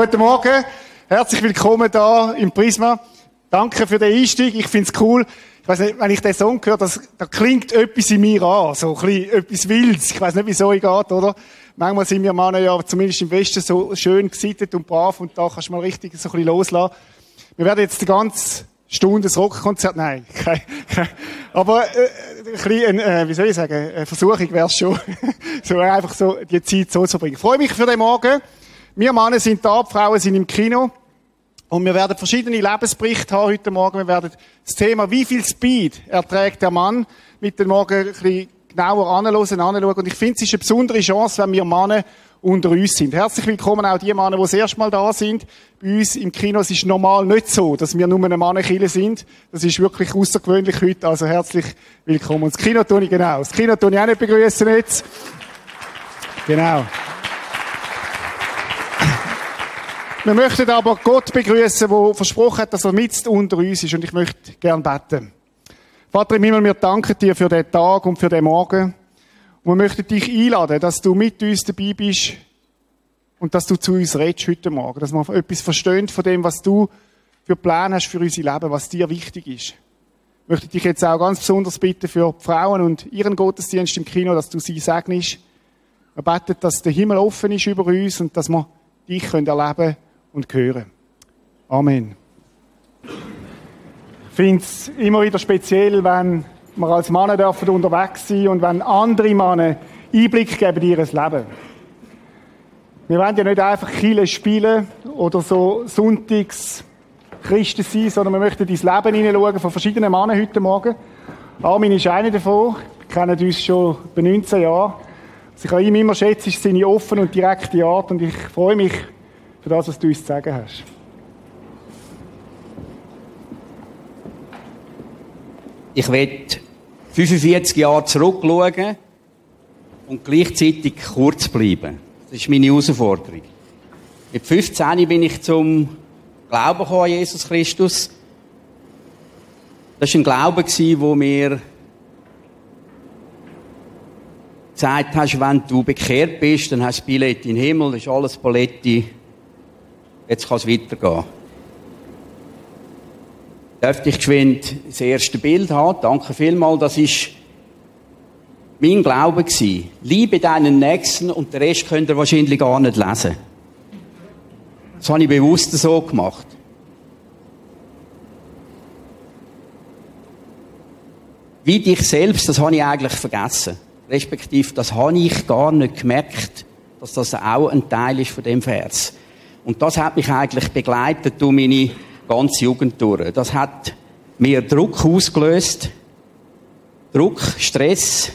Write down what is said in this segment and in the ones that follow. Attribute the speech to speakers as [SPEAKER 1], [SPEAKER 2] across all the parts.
[SPEAKER 1] Guten Morgen, herzlich willkommen da im Prisma. Danke für den Einstieg, ich find's cool. Ich weiß nicht, wenn ich den Song höre, das, da klingt etwas in mir an, so ein bisschen etwas Wildes. Ich weiß nicht, wieso ich geht, oder? Manchmal sind wir Männer ja zumindest im Westen so schön gesittet und brav und da kannst du mal richtig so ein bisschen loslassen. Wir werden jetzt die ganze Stunde ein Rockkonzert, nein, kein, kein, aber äh, ein bisschen, äh, wie soll ich sagen, eine Versuchung wäre schon, so einfach so die Zeit so zu bringen. Ich freue mich für den Morgen. Wir Männer sind da, die Frauen sind im Kino. Und wir werden verschiedene Lebensberichte haben heute Morgen. Wir werden das Thema, wie viel Speed erträgt der Mann, mit dem Morgen ein bisschen genauer anschauen, anschauen. Und ich finde, es ist eine besondere Chance, wenn wir Männer unter uns sind. Herzlich willkommen auch die Männer, die das erste Mal da sind. Bei uns im Kino es ist normal nicht so, dass wir nur eine Mannenkille sind. Das ist wirklich außergewöhnlich heute. Also herzlich willkommen. Und das Kino tue ich genau. Das Kino tue ich auch nicht begrüßen jetzt. Genau. Wir möchten aber Gott begrüßen, der versprochen hat, dass er mit unter uns ist. Und ich möchte gern beten. Vater im Himmel, wir danken dir für den Tag und für den Morgen. Und wir möchten dich einladen, dass du mit uns dabei bist und dass du zu uns redest heute Morgen. Dass wir etwas verstehen von dem, was du für Pläne hast für unser Leben, was dir wichtig ist. Ich möchte dich jetzt auch ganz besonders bitten für die Frauen und ihren Gottesdienst im Kino, dass du sie segnest. Wir beten, dass der Himmel offen ist über uns und dass wir dich erleben können und hören. Amen. Ich finde es immer wieder speziell, wenn wir als Männer unterwegs sein und wenn andere Männer Einblick geben in ihr Leben. Wir wollen ja nicht einfach Kille spielen oder so Sonntags Christen sein, sondern wir möchten ins Leben hineinschauen von verschiedenen Männern heute Morgen. Armin ist einer davon. Wir kennen uns schon bei 19 Jahren. Was ich an ihm immer schätze, ist seine offene und direkte Art und ich freue mich für das, was du uns zu sagen hast.
[SPEAKER 2] Ich werde 45 Jahre zurückschauen und gleichzeitig kurz bleiben. Das ist meine Herausforderung. Mit 15 bin ich zum Glauben an Jesus Christus. Das war ein Glaube, der mir gesagt hast, wenn du bekehrt bist, dann hast du Billett in den Himmel, das ist alles Paletti Jetzt kann es weitergehen. Dürfte ich geschwind das erste Bild haben? Danke vielmals. Das ist mein Glaube gewesen. Liebe deinen Nächsten und den Rest könnt ihr wahrscheinlich gar nicht lesen. Das habe ich bewusst so gemacht. Wie dich selbst, das habe ich eigentlich vergessen. Respektive, das habe ich gar nicht gemerkt, dass das auch ein Teil ist von dem Vers. Und das hat mich eigentlich begleitet durch meine ganze Jugend durch. Das hat mir Druck ausgelöst. Druck, Stress,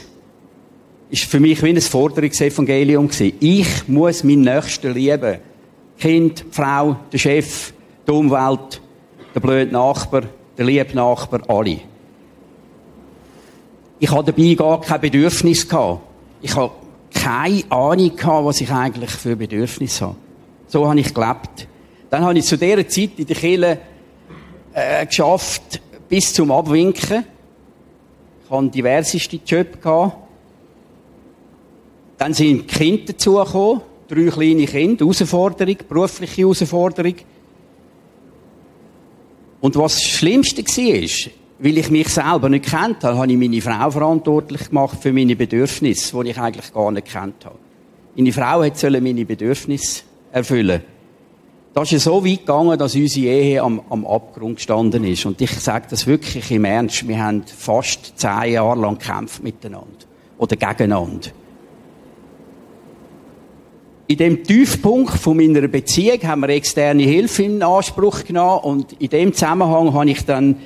[SPEAKER 2] ist für mich wie ein Forderungsevangelium gewesen. Ich muss meinen Nächsten lieben. Kind, Frau, der Chef, die Umwelt, der blöde Nachbar, der liebe Nachbar, alle. Ich hatte dabei gar kein Bedürfnis gehabt. Ich habe keine Ahnung gehabt, was ich eigentlich für Bedürfnis habe. So habe ich gelebt. Dann habe ich zu dieser Zeit in der Kirche äh, geschafft, bis zum Abwinken. Ich hatte diverseste Jobs. Gehabt. Dann sind Kinder dazugekommen, drei kleine Kinder, Herausforderung, berufliche Herausforderung. Und was das Schlimmste war, weil ich mich selber nicht kennt habe, habe ich meine Frau verantwortlich gemacht für meine Bedürfnisse, die ich eigentlich gar nicht kennt habe. Meine Frau sollte meine Bedürfnisse erfüllen. Das ist so weit gegangen, dass unsere Ehe am, am Abgrund gestanden ist. Und ich sage das wirklich im Ernst. Wir haben fast zehn Jahre lang gekämpft miteinander. Oder gegeneinander. In dem Tiefpunkt von meiner Beziehung haben wir externe Hilfe in Anspruch genommen und in dem Zusammenhang habe ich dann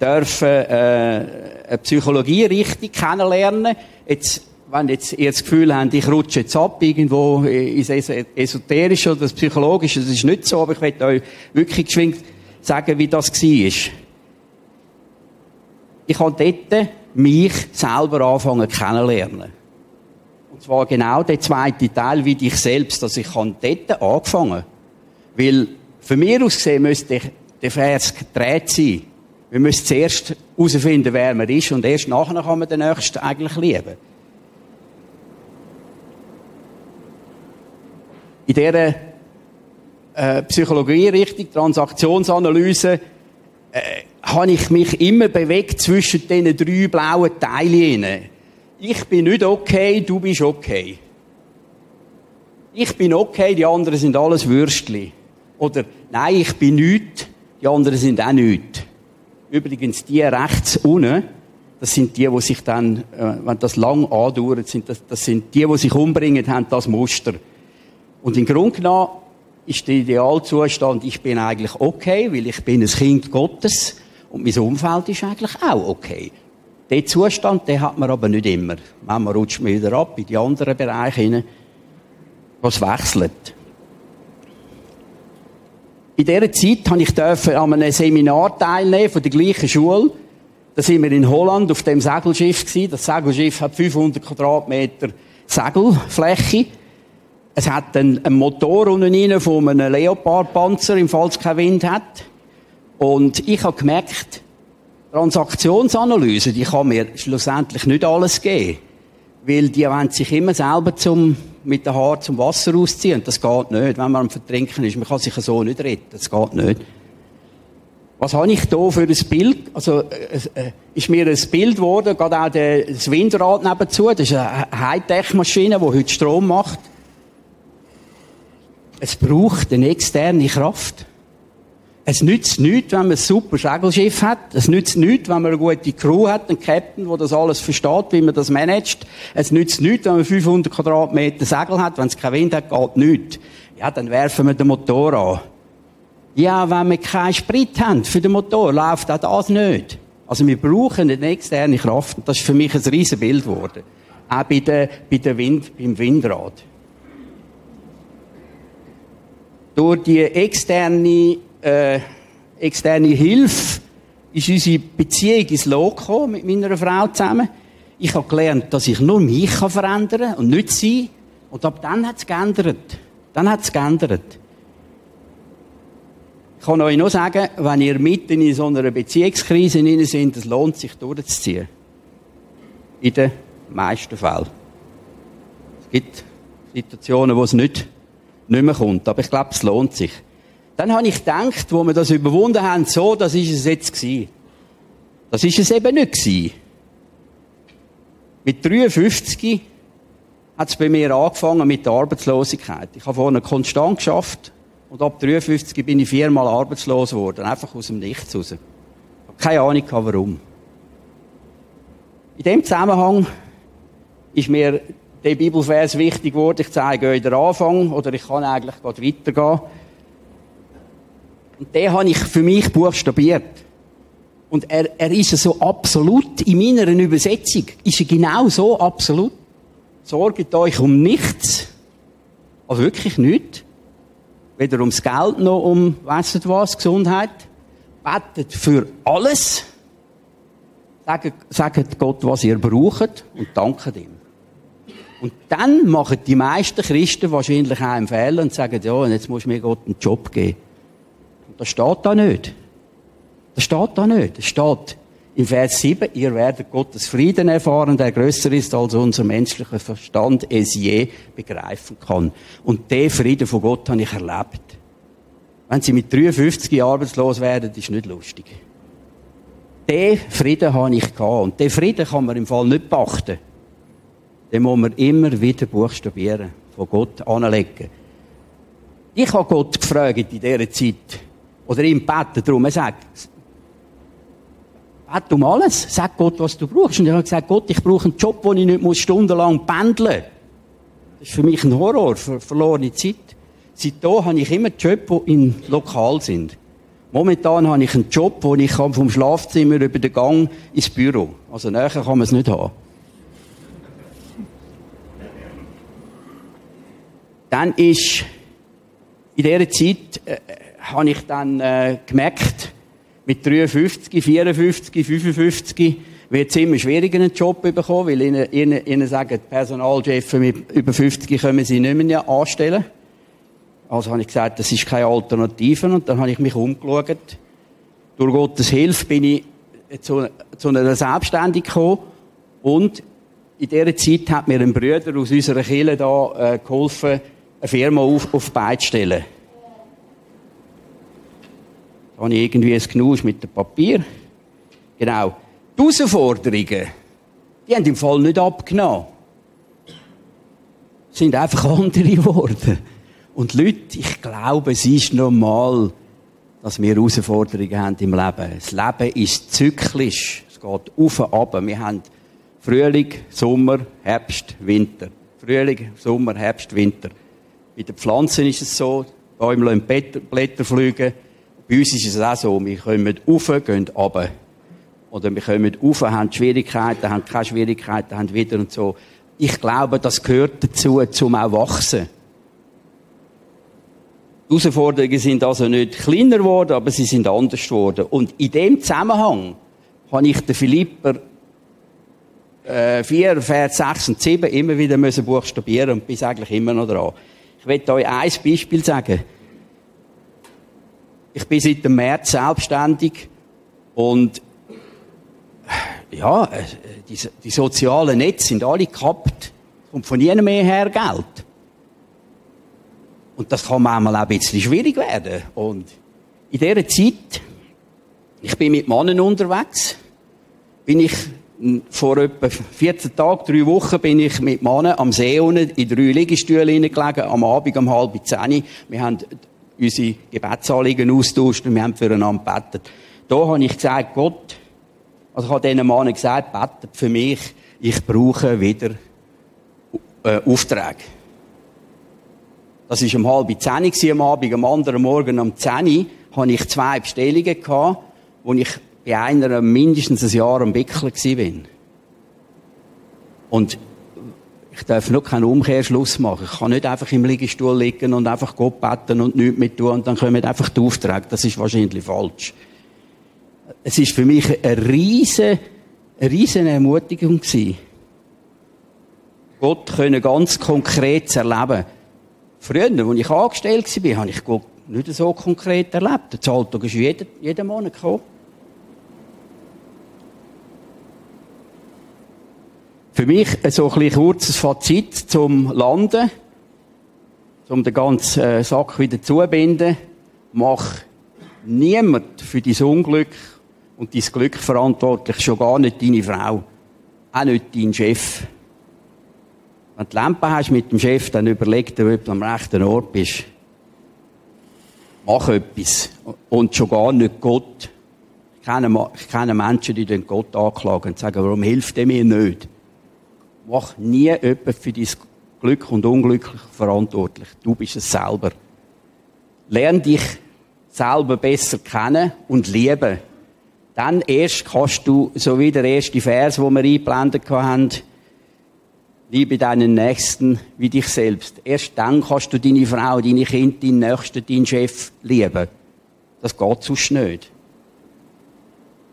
[SPEAKER 2] dürfen, äh, eine Psychologie richtig kennenlernen. Jetzt wenn jetzt ihr das Gefühl habt, ich rutsche jetzt ab irgendwo ins Esoterische oder das Psychologische, das ist nicht so, aber ich möchte euch wirklich geschwingt sagen, wie das war. Ich habe dort mich selber anfangen kennenlernen. Und zwar genau der zweite Teil wie dich selbst, dass ich habe dort angefangen. Weil, für mich aus gesehen, müsste der Vers gedreht sein. Wir müssen zuerst herausfinden, wer man ist, und erst nachher kann man den Nächsten eigentlich lieben. In dieser äh, Psychologie richtig, Transaktionsanalyse, äh, habe ich mich immer bewegt zwischen diesen drei blauen Teilen. Ich bin nicht okay, du bist okay. Ich bin okay, die anderen sind alles Würstli. Oder, nein, ich bin nichts, die anderen sind auch nichts. Übrigens, die rechts unten, das sind die, die sich dann, äh, wenn das lang andauert, sind das, das sind die, die sich umbringen, haben das Muster. Und im Grunde genommen ist der Idealzustand, ich bin eigentlich okay, weil ich bin ein Kind Gottes und mein Umfeld ist eigentlich auch okay. Den Zustand, den hat man aber nicht immer. Manchmal rutscht man wieder ab in die anderen Bereiche hinein, was wechselt. In dieser Zeit habe ich an einem Seminar teilnehmen von der gleichen Schule. Da sind wir in Holland auf dem Segelschiff gewesen. Das Segelschiff hat 500 Quadratmeter Segelfläche. Es hat einen, einen Motor unten rein von einem Leopardpanzer, im Fall es keinen Wind hat. Und ich habe gemerkt, Transaktionsanalyse, die kann mir schlussendlich nicht alles geben. Weil die wollen sich immer selber zum, mit den Haaren zum Wasser ausziehen. Das geht nicht, wenn man am Vertrinken ist. Man kann sich so nicht retten. Das geht nicht. Was habe ich da für ein Bild? Also, äh, äh, ist mir ein Bild geworden, gerade auch das Windrad nebenzu. Das ist eine Hightech-Maschine, die heute Strom macht. Es braucht eine externe Kraft. Es nützt nichts, wenn man ein super Segelschiff hat. Es nützt nichts, wenn man eine gute Crew hat, einen Captain, der das alles versteht, wie man das managt. Es nützt nichts, wenn man 500 Quadratmeter Segel hat. Wenn es keinen Wind hat, geht nichts. Ja, dann werfen wir den Motor an. Ja, wenn wir keinen Sprit haben für den Motor, läuft auch das nicht. Also wir brauchen eine externe Kraft. Das ist für mich ein riesen Bild geworden. Auch bei der, bei der Wind, beim Windrad. Durch die externe, äh, externe Hilfe ist unsere Beziehung ins Lot gekommen mit meiner Frau zusammen. Ich habe gelernt, dass ich nur mich verändern kann und nicht sie. Und ab dann hat es geändert. Dann hat es geändert. Ich kann euch nur sagen, wenn ihr mitten in so einer Beziehungskrise seid, es lohnt sich durchzuziehen. In den meisten Fällen. Es gibt Situationen, wo es nicht nicht mehr kommt. Aber ich glaube, es lohnt sich. Dann habe ich gedacht, wo wir das überwunden haben, so, das ist es jetzt gewesen. Das ist es eben nicht gewesen. Mit 53 hat es bei mir angefangen mit der Arbeitslosigkeit. Ich habe vorne konstant geschafft und ab 53 bin ich viermal arbeitslos geworden. Einfach aus dem Nichts raus. Ich habe keine Ahnung warum. In dem Zusammenhang ist mir der Bibelvers wichtig wurde. Ich zeige euch den Anfang, oder ich kann eigentlich gerade weitergehen. Und den habe ich für mich buchstabiert. Und er, er ist so absolut, in meiner Übersetzung, ist er genau so absolut. Sorgt euch um nichts. Also wirklich nichts. Weder ums Geld noch um, weiss was, Gesundheit. Betet für alles. Sagt, sagt Gott, was ihr braucht und danket ihm. Und dann machen die meisten Christen wahrscheinlich auch einen Fehler und sagen, ja, und jetzt muss mir Gott einen Job geben. Und das steht da nicht. Das steht da nicht. Das steht im Vers 7, ihr werdet Gottes Frieden erfahren, der größer ist, als unser menschlicher Verstand es je begreifen kann. Und der Frieden von Gott habe ich erlebt. Wenn sie mit 53 arbeitslos werden, ist nicht lustig. Den Frieden habe ich gehabt. Und den Frieden kann man im Fall nicht beachten den muss man immer wieder buchstabieren, von Gott anlegen. Ich habe Gott gefragt in dieser Zeit, oder ihm beten darum, er sagt, bet um alles, sag Gott, was du brauchst. Und er hat gesagt, Gott, ich brauche einen Job, wo ich nicht stundenlang pendeln muss. Das ist für mich ein Horror, für verlorene Zeit. Seitdem habe ich immer Jobs, die in lokal sind. Momentan habe ich einen Job, wo ich vom Schlafzimmer über den Gang ins Büro. Also näher kann man es nicht haben. Dann ist, in dieser Zeit, äh, habe ich dann äh, gemerkt, mit 53, 54, 55 wird es immer schwieriger, einen Job zu bekommen, weil ihnen, ihnen, ihnen sagen, Personalchefs mit über 50 können sie nicht mehr anstellen. Also habe ich gesagt, das ist keine Alternative. Und dann habe ich mich umgeschaut. Durch Gottes Hilfe bin ich zu, zu einer Selbstständigkeit gekommen. Und in dieser Zeit hat mir ein Bruder aus unserer Kirche da äh, geholfen, eine Firma auf, auf Beine stellen. Da habe ich irgendwie ein Genusch mit dem Papier. Genau. Die Herausforderungen, die haben im Fall nicht abgenommen. Sind einfach andere geworden. Und Leute, ich glaube, es ist normal, dass wir Herausforderungen haben im Leben. Das Leben ist zyklisch. Es geht auf und ab. Wir haben Frühling, Sommer, Herbst, Winter. Frühling, Sommer, Herbst, Winter. Bei den Pflanzen ist es so, Bäume lassen Blätter fliegen. Bei uns ist es auch so, wir kommen rauf, gehen runter. Oder wir kommen rauf, haben Schwierigkeiten, haben keine Schwierigkeiten, haben wieder und so. Ich glaube, das gehört dazu, zum auch wachsen. Die Herausforderungen sind also nicht kleiner geworden, aber sie sind anders geworden. Und in dem Zusammenhang habe ich den Philipper äh, 4, Vers 6 und 7 immer wieder müssen buchstabieren und bin eigentlich immer noch dran. Ich möchte euch ein Beispiel sagen. Ich bin seit dem März selbstständig und ja, die, die sozialen Netze sind alle gekappt. Kommt von ihnen mehr her Geld. Und das kann manchmal auch ein bisschen schwierig werden. Und in dieser Zeit, ich bin mit Mannen unterwegs, bin ich vor etwa 14 Tagen, drei Wochen, bin ich mit Mannen am See unten in drei Liegestühlen gelegen, am Abend um halb zehn. Wir haben unsere Gebetsanliegen austauscht und wir haben füreinander gebetet. Da habe ich gesagt, Gott, also ich habe diesen Mannen gesagt, betet für mich, ich brauche wieder äh, Aufträge. Das war um halb zehn am Abend, am anderen Morgen um zehn hatte ich zwei Bestellungen gehabt, wo ich bei einer mindestens ein Jahr am Wickeln war. Und ich darf noch keinen Umkehrschluss machen. Ich kann nicht einfach im Liegestuhl liegen und einfach Gott beten und nichts mehr tun und dann kommen einfach die Aufträge. Das ist wahrscheinlich falsch. Es ist für mich eine riesige, eine riesige Ermutigung gewesen. Gott können ganz konkret erleben. Früher, als ich angestellt war, habe ich Gott nicht so konkret erlebt. Der Zahltag ist jeden, jeden Monat gekommen. Für mich so ein kurzes Fazit zum Landen, um den ganzen äh, Sack wieder zubinden. Mach niemand für dein Unglück und dein Glück verantwortlich, schon gar nicht deine Frau, auch nicht dein Chef. Wenn du Lampe hast mit dem Chef, dann überleg dir, ob du am rechten Ort bist. Mach etwas. Und schon gar nicht Gott. Ich kenne, ich kenne Menschen, die den Gott anklagen und sagen, warum hilft er mir nicht? Mach nie jemand für dein Glück und Unglück verantwortlich. Du bist es selber. Lern dich selber besser kennen und lieben. Dann erst kannst du, so wie der erste Vers, wo wir eingeblendet haben, liebe deinen Nächsten wie dich selbst. Erst dann kannst du deine Frau, deine Kinder, deinen Nächsten, deinen Chef lieben. Das geht sonst nicht.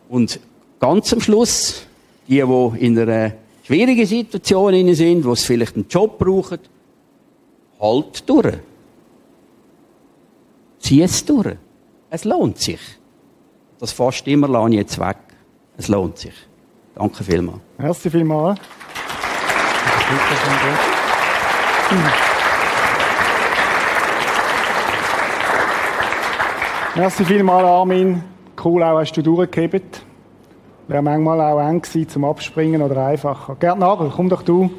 [SPEAKER 2] Und ganz am Schluss, die, die in einer schwierigen Situationen sind, wo sie vielleicht einen Job brauchen, halt durch. Zieh es durch. Es lohnt sich. Das fast immer lasse ich jetzt weg. Es lohnt sich. Danke vielmals.
[SPEAKER 1] Merci vielmals. Merci vielmals, Armin. Cool auch, hast du durchgehebt. Wäre manchmal auch eng gewesen zum Abspringen oder einfacher. Gerd Nagel, komm doch du.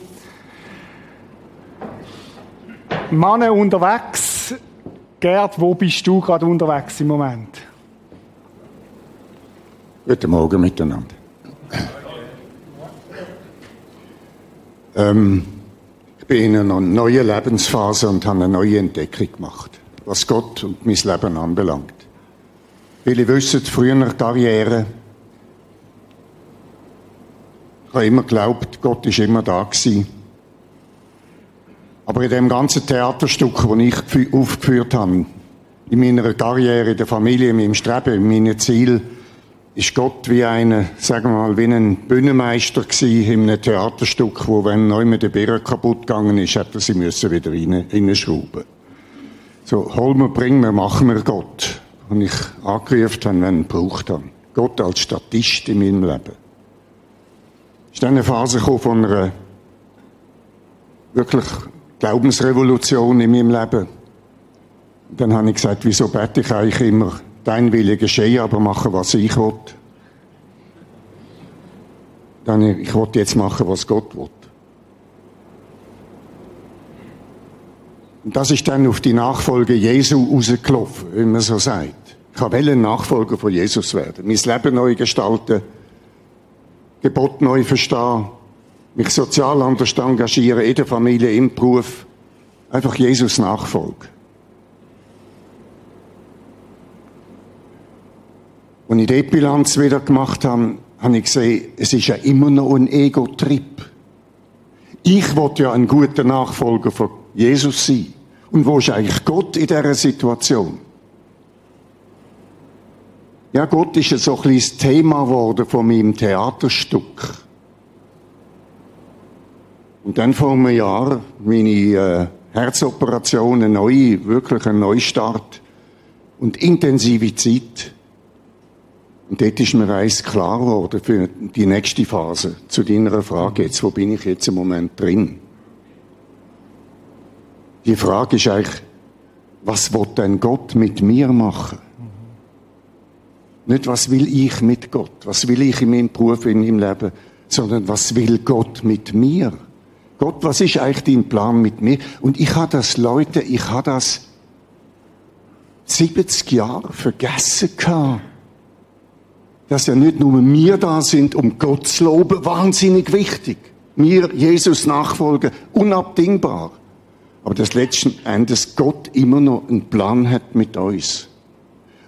[SPEAKER 1] Mann unterwegs. Gerd, wo bist du gerade unterwegs im Moment?
[SPEAKER 3] Guten Morgen miteinander. Ähm, ich bin in einer neuen Lebensphase und habe eine neue Entdeckung gemacht, was Gott und mein Leben anbelangt. Viele wissen, früher Karriere, ich habe immer geglaubt, Gott ist immer da gewesen. Aber in dem ganzen Theaterstück, das ich aufgeführt habe, in meiner Karriere, in der Familie, in meinem Streben, in meinem Ziel, ist Gott wie ein, sagen wir mal, wie ein Bühnenmeister gewesen in einem Theaterstück, wo, wenn neu mit der Birne kaputt gegangen ist, hätte er sie müssen wieder rein, reinschrauben. So, hol mir, bring mir, machen wir Gott. Und ich angerufen habe, wenn ich gebraucht habe. Gott als Statist in meinem Leben ist dann eine Phase von einer wirklich Glaubensrevolution in meinem Leben. Dann habe ich gesagt, wieso bete ich eigentlich immer dein Wille geschehe, aber mache, was ich will. Dann, ich wollte jetzt machen, was Gott will. Und das ist dann auf die Nachfolge Jesu rausgelaufen, wie man so sagt. Ich wollte Nachfolger von Jesus werden, mein Leben neu gestalten, Gebot neu verstehen, mich sozial anders engagieren, in der Familie, im Beruf. Einfach Jesus nachfolgen. Als ich die Bilanz wieder gemacht habe, habe ich gesehen, es ist ja immer noch ein Ego-Trip. Ich wollte ja ein guter Nachfolger von Jesus sein. Und wo ist eigentlich Gott in dieser Situation? Ja, Gott ist so ein kleines Thema geworden von meinem Theaterstück. Und dann vor einem Jahr meine äh, Herzoperation, eine neue, wirklich ein Neustart und intensive Zeit. Und dort ist mir eins klar geworden für die nächste Phase. Zu deiner Frage jetzt, wo bin ich jetzt im Moment drin? Die Frage ist eigentlich, was will denn Gott mit mir machen? Nicht, was will ich mit Gott? Was will ich in meinem Beruf, in meinem Leben? Sondern, was will Gott mit mir? Gott, was ist eigentlich dein Plan mit mir? Und ich habe das, Leute, ich habe das 70 Jahre vergessen gehabt. Dass ja nicht nur wir da sind, um Gott zu loben, wahnsinnig wichtig. Wir, Jesus nachfolgen, unabdingbar. Aber dass letzten Endes Gott immer noch einen Plan hat mit uns.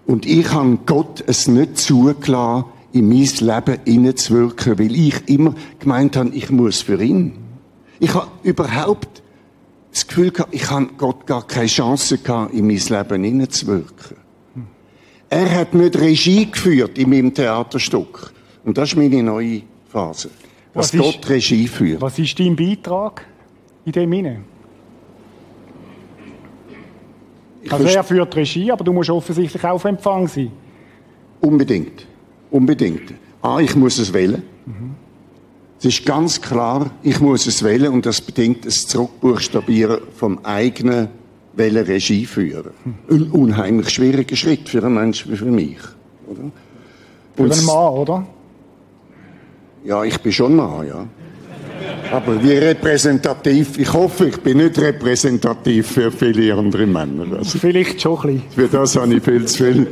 [SPEAKER 3] Und ich habe Gott es nicht zugelassen, in mein Leben hineinzuwirken, weil ich immer gemeint habe, ich muss für ihn. Ich habe überhaupt das Gefühl gehabt, ich habe Gott gar keine Chance gehabt, in mein Leben hineinzuwirken. Er hat nicht Regie geführt in meinem Theaterstück. Und das ist meine neue Phase. Dass
[SPEAKER 1] Was
[SPEAKER 3] Gott
[SPEAKER 1] ist-
[SPEAKER 3] Regie führt.
[SPEAKER 1] Was ist dein Beitrag in dem Inne?
[SPEAKER 3] Ich
[SPEAKER 1] Also er führt Regie, aber du musst offensichtlich auch auf Empfang sein.
[SPEAKER 3] Unbedingt. Unbedingt. Ah, ich muss es wählen. Es ist ganz klar, ich muss es wählen und das bedingt das Zurückbuchstabieren vom eigenen Wählen Regie führen. Ein unheimlich schwieriger Schritt für einen Menschen wie für mich. Oder?
[SPEAKER 1] Für einen Mann, oder?
[SPEAKER 3] Ja, ich bin schon Mann, ja. Aber wie repräsentativ, ich hoffe, ich bin nicht repräsentativ für viele andere Männer. Also
[SPEAKER 1] Vielleicht schon ein bisschen.
[SPEAKER 3] für das habe ich viel zu viel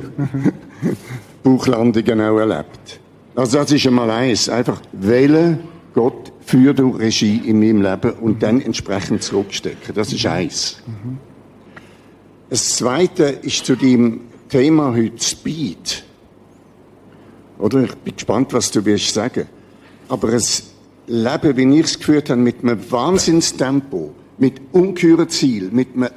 [SPEAKER 3] Buchlandungen auch erlebt. Also das ist einmal eins. Einfach wählen, Gott, für du Regie in meinem Leben und dann entsprechend zurückstecken. Das ist eins. Das zweite ist zu dem Thema heute Speed. Oder? Ich bin gespannt, was du wirst sagen. Aber es Leben, wie ich es geführt habe, mit einem Wahnsinnstempo, mit ungeheuren Ziel, mit einem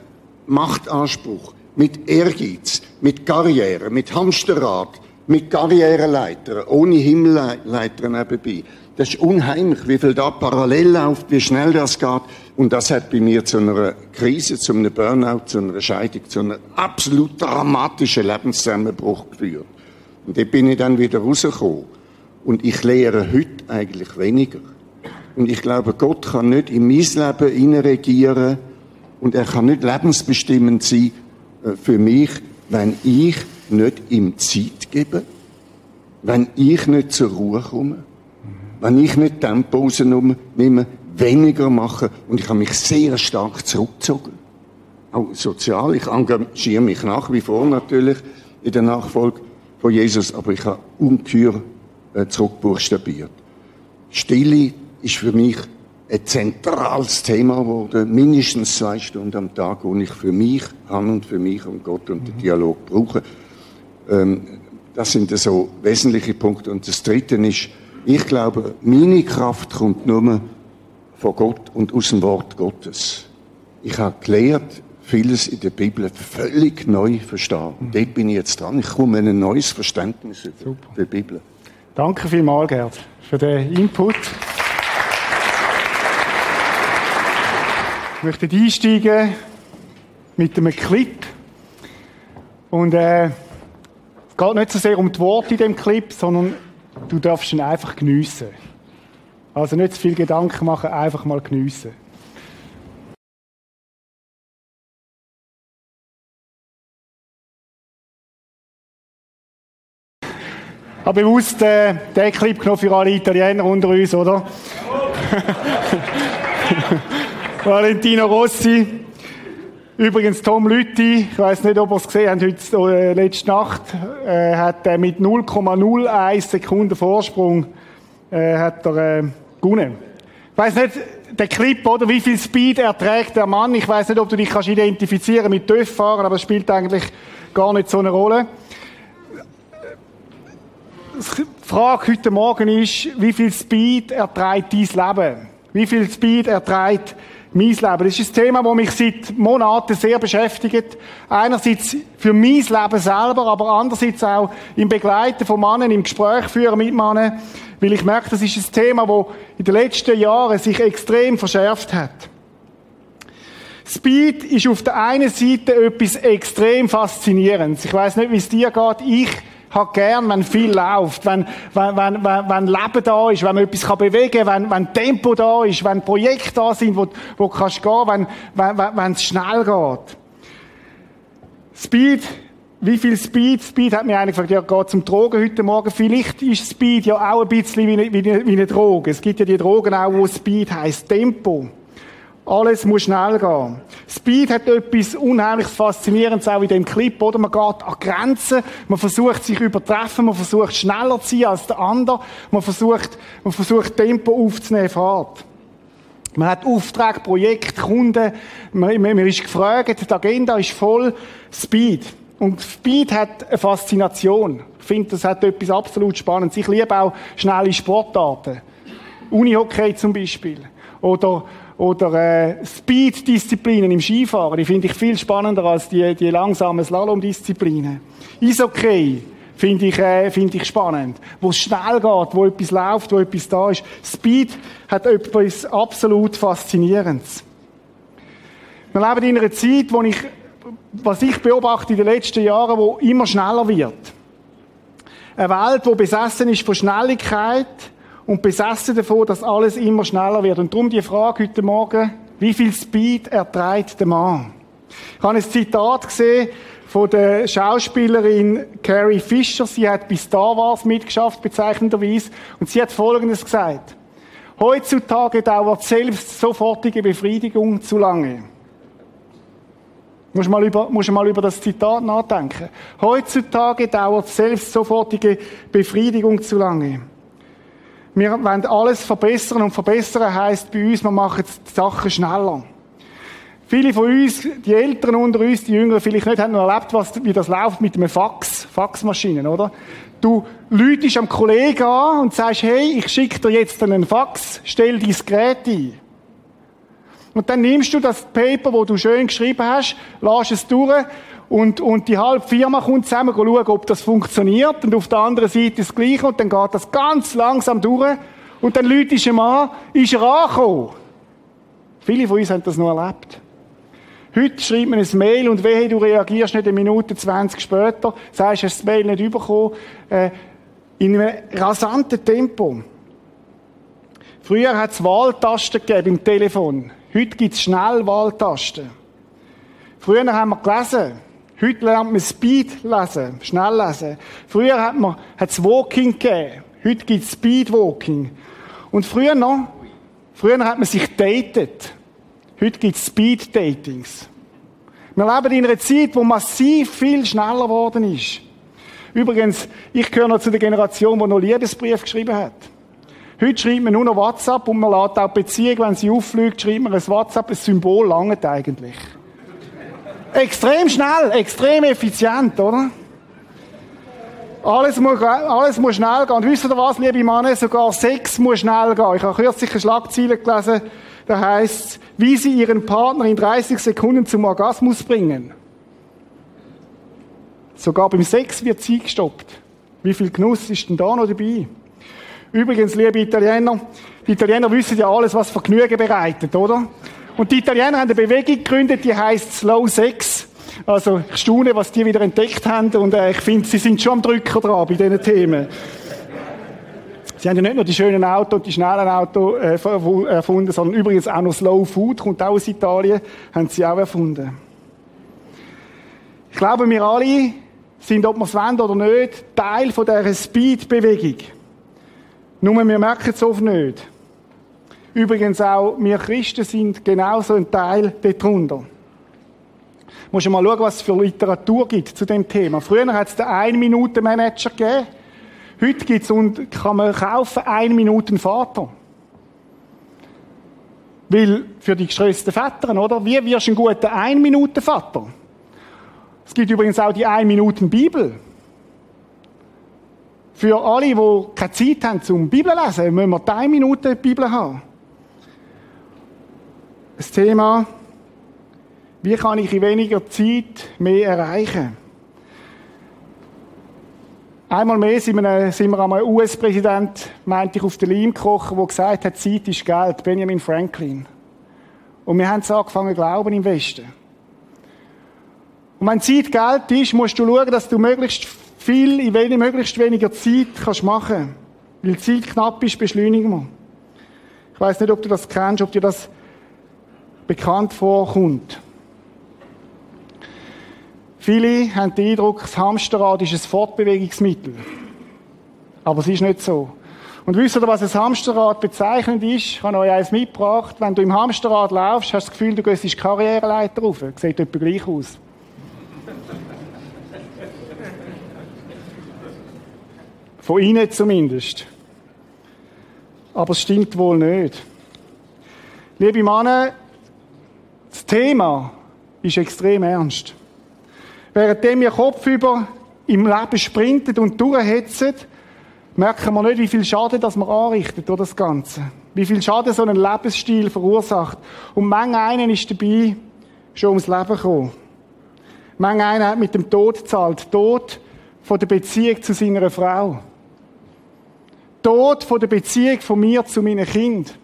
[SPEAKER 3] Machtanspruch, mit Ehrgeiz, mit Karriere, mit Hamsterrad, mit Karriereleitern, ohne Himmelleiter nebenbei. Das ist unheimlich, wie viel da parallel läuft, wie schnell das geht. Und das hat bei mir zu einer Krise, zu einem Burnout, zu einer Scheidung, zu einem absolut dramatischen Lebenszusammenbruch geführt. Und dort bin ich dann wieder rausgekommen. Und ich lehre heute eigentlich weniger. Und ich glaube, Gott kann nicht in mein Leben hineinregieren und er kann nicht lebensbestimmend sein äh, für mich, wenn ich nicht ihm Zeit gebe, wenn ich nicht zur Ruhe komme, wenn ich nicht Tempo rausnehme, weniger mache und ich habe mich sehr stark zurückgezogen. Auch sozial, ich engagiere mich nach wie vor natürlich in der Nachfolge von Jesus, aber ich habe ungeheuer äh, zurückbuchstabiert. Stille ist für mich ein zentrales Thema geworden, mindestens zwei Stunden am Tag, wo ich für mich habe und für mich und Gott und den Dialog brauche. Ähm, das sind so wesentliche Punkte. Und das Dritte ist, ich glaube, meine Kraft kommt nur von Gott und aus dem Wort Gottes. Ich habe gelernt, vieles in der Bibel völlig neu verstehen. Und dort bin ich jetzt dran. Ich komme in ein neues Verständnis über die Bibel.
[SPEAKER 1] Danke vielmals, Gerd, für den Input. Ich möchte einsteigen mit einem Clip. Und äh, es geht nicht so sehr um die Worte in dem Clip, sondern du darfst ihn einfach geniessen. Also nicht zu viel Gedanken machen, einfach mal geniessen. habe bewusst äh, den Clip genommen für alle Italiener unter uns, oder? Valentino Rossi. Übrigens Tom Lütti, ich weiß nicht, ob ihr es gesehen habt, heute, äh, letzte Nacht, äh, hat er mit 0,01 Sekunden Vorsprung äh, hat er, äh, gewonnen. Ich weiß nicht, der Clip, oder, wie viel Speed erträgt der Mann. Ich weiß nicht, ob du dich kannst identifizieren mit TÜV-Fahren, aber das spielt eigentlich gar nicht so eine Rolle. Die Frage heute Morgen ist, wie viel Speed erträgt dein Leben? Wie viel Speed erträgt mein Leben. Das ist ein Thema, das mich seit Monaten sehr beschäftigt. Einerseits für mein Leben selber, aber andererseits auch im Begleiten von Männern, im Gespräch führen mit Männern, weil ich merke, das ist ein Thema, das in den letzten Jahren sich extrem verschärft hat. Speed ist auf der einen Seite etwas extrem Faszinierendes. Ich weiß nicht, wie es dir geht. Ich habe gern, wenn viel läuft, wenn, wenn, wenn, wenn, wenn Leben da ist, wenn man etwas kann bewegen kann, wenn, wenn Tempo da ist, wenn Projekte da sind, wo, wo du kannst gehen, wenn, wenn, wenn, wenn es schnell geht. Speed, wie viel Speed? Speed hat mir einer gefragt, ja, geht zum Drogen heute Morgen. Vielleicht ist Speed ja auch ein bisschen wie eine, wie eine, wie eine Droge. Es gibt ja die Drogen auch, wo Speed heißt Tempo. Alles muss schnell gehen. Speed hat etwas unheimlich Faszinierendes auch in dem Clip, oder? Man geht an Grenzen, man versucht sich übertreffen, man versucht schneller zu sein als der andere, man versucht, man versucht Tempo aufzunehmen, Fahrt. Man hat Aufträge, Projekte, Kunden, man, man, man ist gefragt, die Agenda ist voll Speed. Und Speed hat eine Faszination. Ich finde, das hat etwas absolut Spannendes. Ich liebe auch schnelle Sportarten. Unihockey zum Beispiel. Oder oder äh, Speed-Disziplinen im Skifahren, die finde ich viel spannender als die, die langsamen Slalom-Disziplinen. Eishockey finde ich, äh, finde ich spannend. Wo es schnell geht, wo etwas läuft, wo etwas da ist. Speed hat etwas absolut Faszinierendes. Wir leben in einer Zeit, wo ich, was ich beobachte in den letzten Jahren, wo immer schneller wird. Eine Welt, die besessen ist von Schnelligkeit, und besessen davon, dass alles immer schneller wird. Und darum die Frage heute Morgen, wie viel Speed erträgt der Mann? Ich habe ein Zitat gesehen von der Schauspielerin Carrie Fisher. Sie hat bei Star Wars mitgeschafft, bezeichnenderweise. Und sie hat Folgendes gesagt. Heutzutage dauert selbst sofortige Befriedigung zu lange. Muss mal über, muss mal über das Zitat nachdenken. Heutzutage dauert selbst sofortige Befriedigung zu lange. Wir wollen alles verbessern und verbessern heisst bei uns, wir machen die Sachen schneller. Viele von uns, die Älteren unter uns, die Jüngeren vielleicht nicht, haben noch erlebt, was, wie das läuft mit einem Fax, Faxmaschinen, oder? Du läutest am Kollegen an und sagst, hey, ich schicke dir jetzt einen Fax, stell dein Gerät ein. Und dann nimmst du das Paper, wo du schön geschrieben hast, lässt es durch und, und die halbe Firma kommt zusammen, schauen, ob das funktioniert. Und auf der anderen Seite das Gleiche. Und dann geht das ganz langsam durch. Und dann Leute ist an, ist er angekommen. Viele von uns haben das noch erlebt. Heute schreibt man ein Mail und wehe, du reagierst nicht eine Minute 20 später, sagst, hast das Mail nicht bekommen, äh, in einem rasanten Tempo. Früher hat es Wahltasten gegeben im Telefon. Heute gibt es Schnellwahltasten. Früher haben wir gelesen. Heute lernt man Speed lesen, schnell lesen. Früher hat man, hat's Walking gegeben. Heute gibt's Speed Walking. Und früher noch, früher hat man sich datet. Heute gibt's Speed Datings. Wir leben in einer Zeit, wo massiv viel schneller geworden ist. Übrigens, ich gehöre noch zu der Generation, die noch Liebesbrief geschrieben hat. Heute schreibt man nur noch WhatsApp und man lädt auch Beziehung, wenn sie auffliegt, schreibt man ein WhatsApp, ein Symbol langt eigentlich. Extrem schnell, extrem effizient, oder? Alles muss, alles muss schnell gehen. Und wisst ihr was, liebe Männer? Sogar Sex muss schnell gehen. Ich habe kürzlich eine Schlagzeile gelesen, da heißt wie sie ihren Partner in 30 Sekunden zum Orgasmus bringen. Sogar beim Sex wird sie gestoppt. Wie viel Genuss ist denn da noch dabei? Übrigens, liebe Italiener, die Italiener wissen ja alles, was Vergnügen bereitet, oder? Und die Italiener haben eine Bewegung gegründet, die heißt Slow Sex. Also ich staune, was die wieder entdeckt haben und äh, ich finde, sie sind schon am Drücker dran bei diesen Themen. Sie haben ja nicht nur die schönen Autos und die schnellen Autos äh, erfunden, sondern übrigens auch noch Slow Food, kommt auch aus Italien, haben sie auch erfunden. Ich glaube, wir alle sind, ob wir es wollen oder nicht, Teil von dieser Speed-Bewegung. Nur wir merken es oft nicht. Übrigens auch wir Christen sind genauso ein Teil darunter. Muss mal schauen, was es für Literatur gibt zu dem Thema. Früher hat es den Ein-Minuten-Manager gegeben. Heute gibt's und kann man kaufen ein Minuten Vater. Weil für die gestressten Väter, oder? Wie wirst du ein guter ein Minuten Vater? Es gibt übrigens auch die ein Minuten Bibel. Für alle, die keine Zeit haben zum Bibel lesen, müssen wir die ein Minuten Bibel haben. Das Thema, wie kann ich in weniger Zeit mehr erreichen? Einmal mehr sind wir, sind wir einmal US-Präsident, meinte ich, auf den Leim gekochen, der gesagt hat, Zeit ist Geld, Benjamin Franklin. Und wir haben es angefangen glauben im Westen. Und wenn Zeit Geld ist, musst du schauen, dass du möglichst viel in wenig, möglichst weniger Zeit kannst machen. Weil Zeit knapp ist, beschleunigen wir. Ich weiß nicht, ob du das kennst, ob dir das bekannt vorkommt. Viele haben den Eindruck, das Hamsterrad ist ein Fortbewegungsmittel. Aber es ist nicht so. Und wisst ihr, was ein Hamsterrad bezeichnend ist? Ich habe euch eins mitgebracht. Wenn du im Hamsterrad laufst, hast du das Gefühl, du gehst die Karriereleiter rauf. Sieht etwa gleich aus. Von innen zumindest. Aber es stimmt wohl nicht. Liebe Männer, das Thema ist extrem ernst. Währenddem wir kopfüber im Leben sprinten und durchhetzen, merken wir nicht, wie viel Schaden das wir anrichten durch das Ganze. Wie viel Schaden so ein Lebensstil verursacht. Und manch einen ist dabei schon ums Leben gekommen. Manch einer hat mit dem Tod gezahlt. Tod von der Beziehung zu seiner Frau. Tod von der Beziehung von mir zu meinem Kind.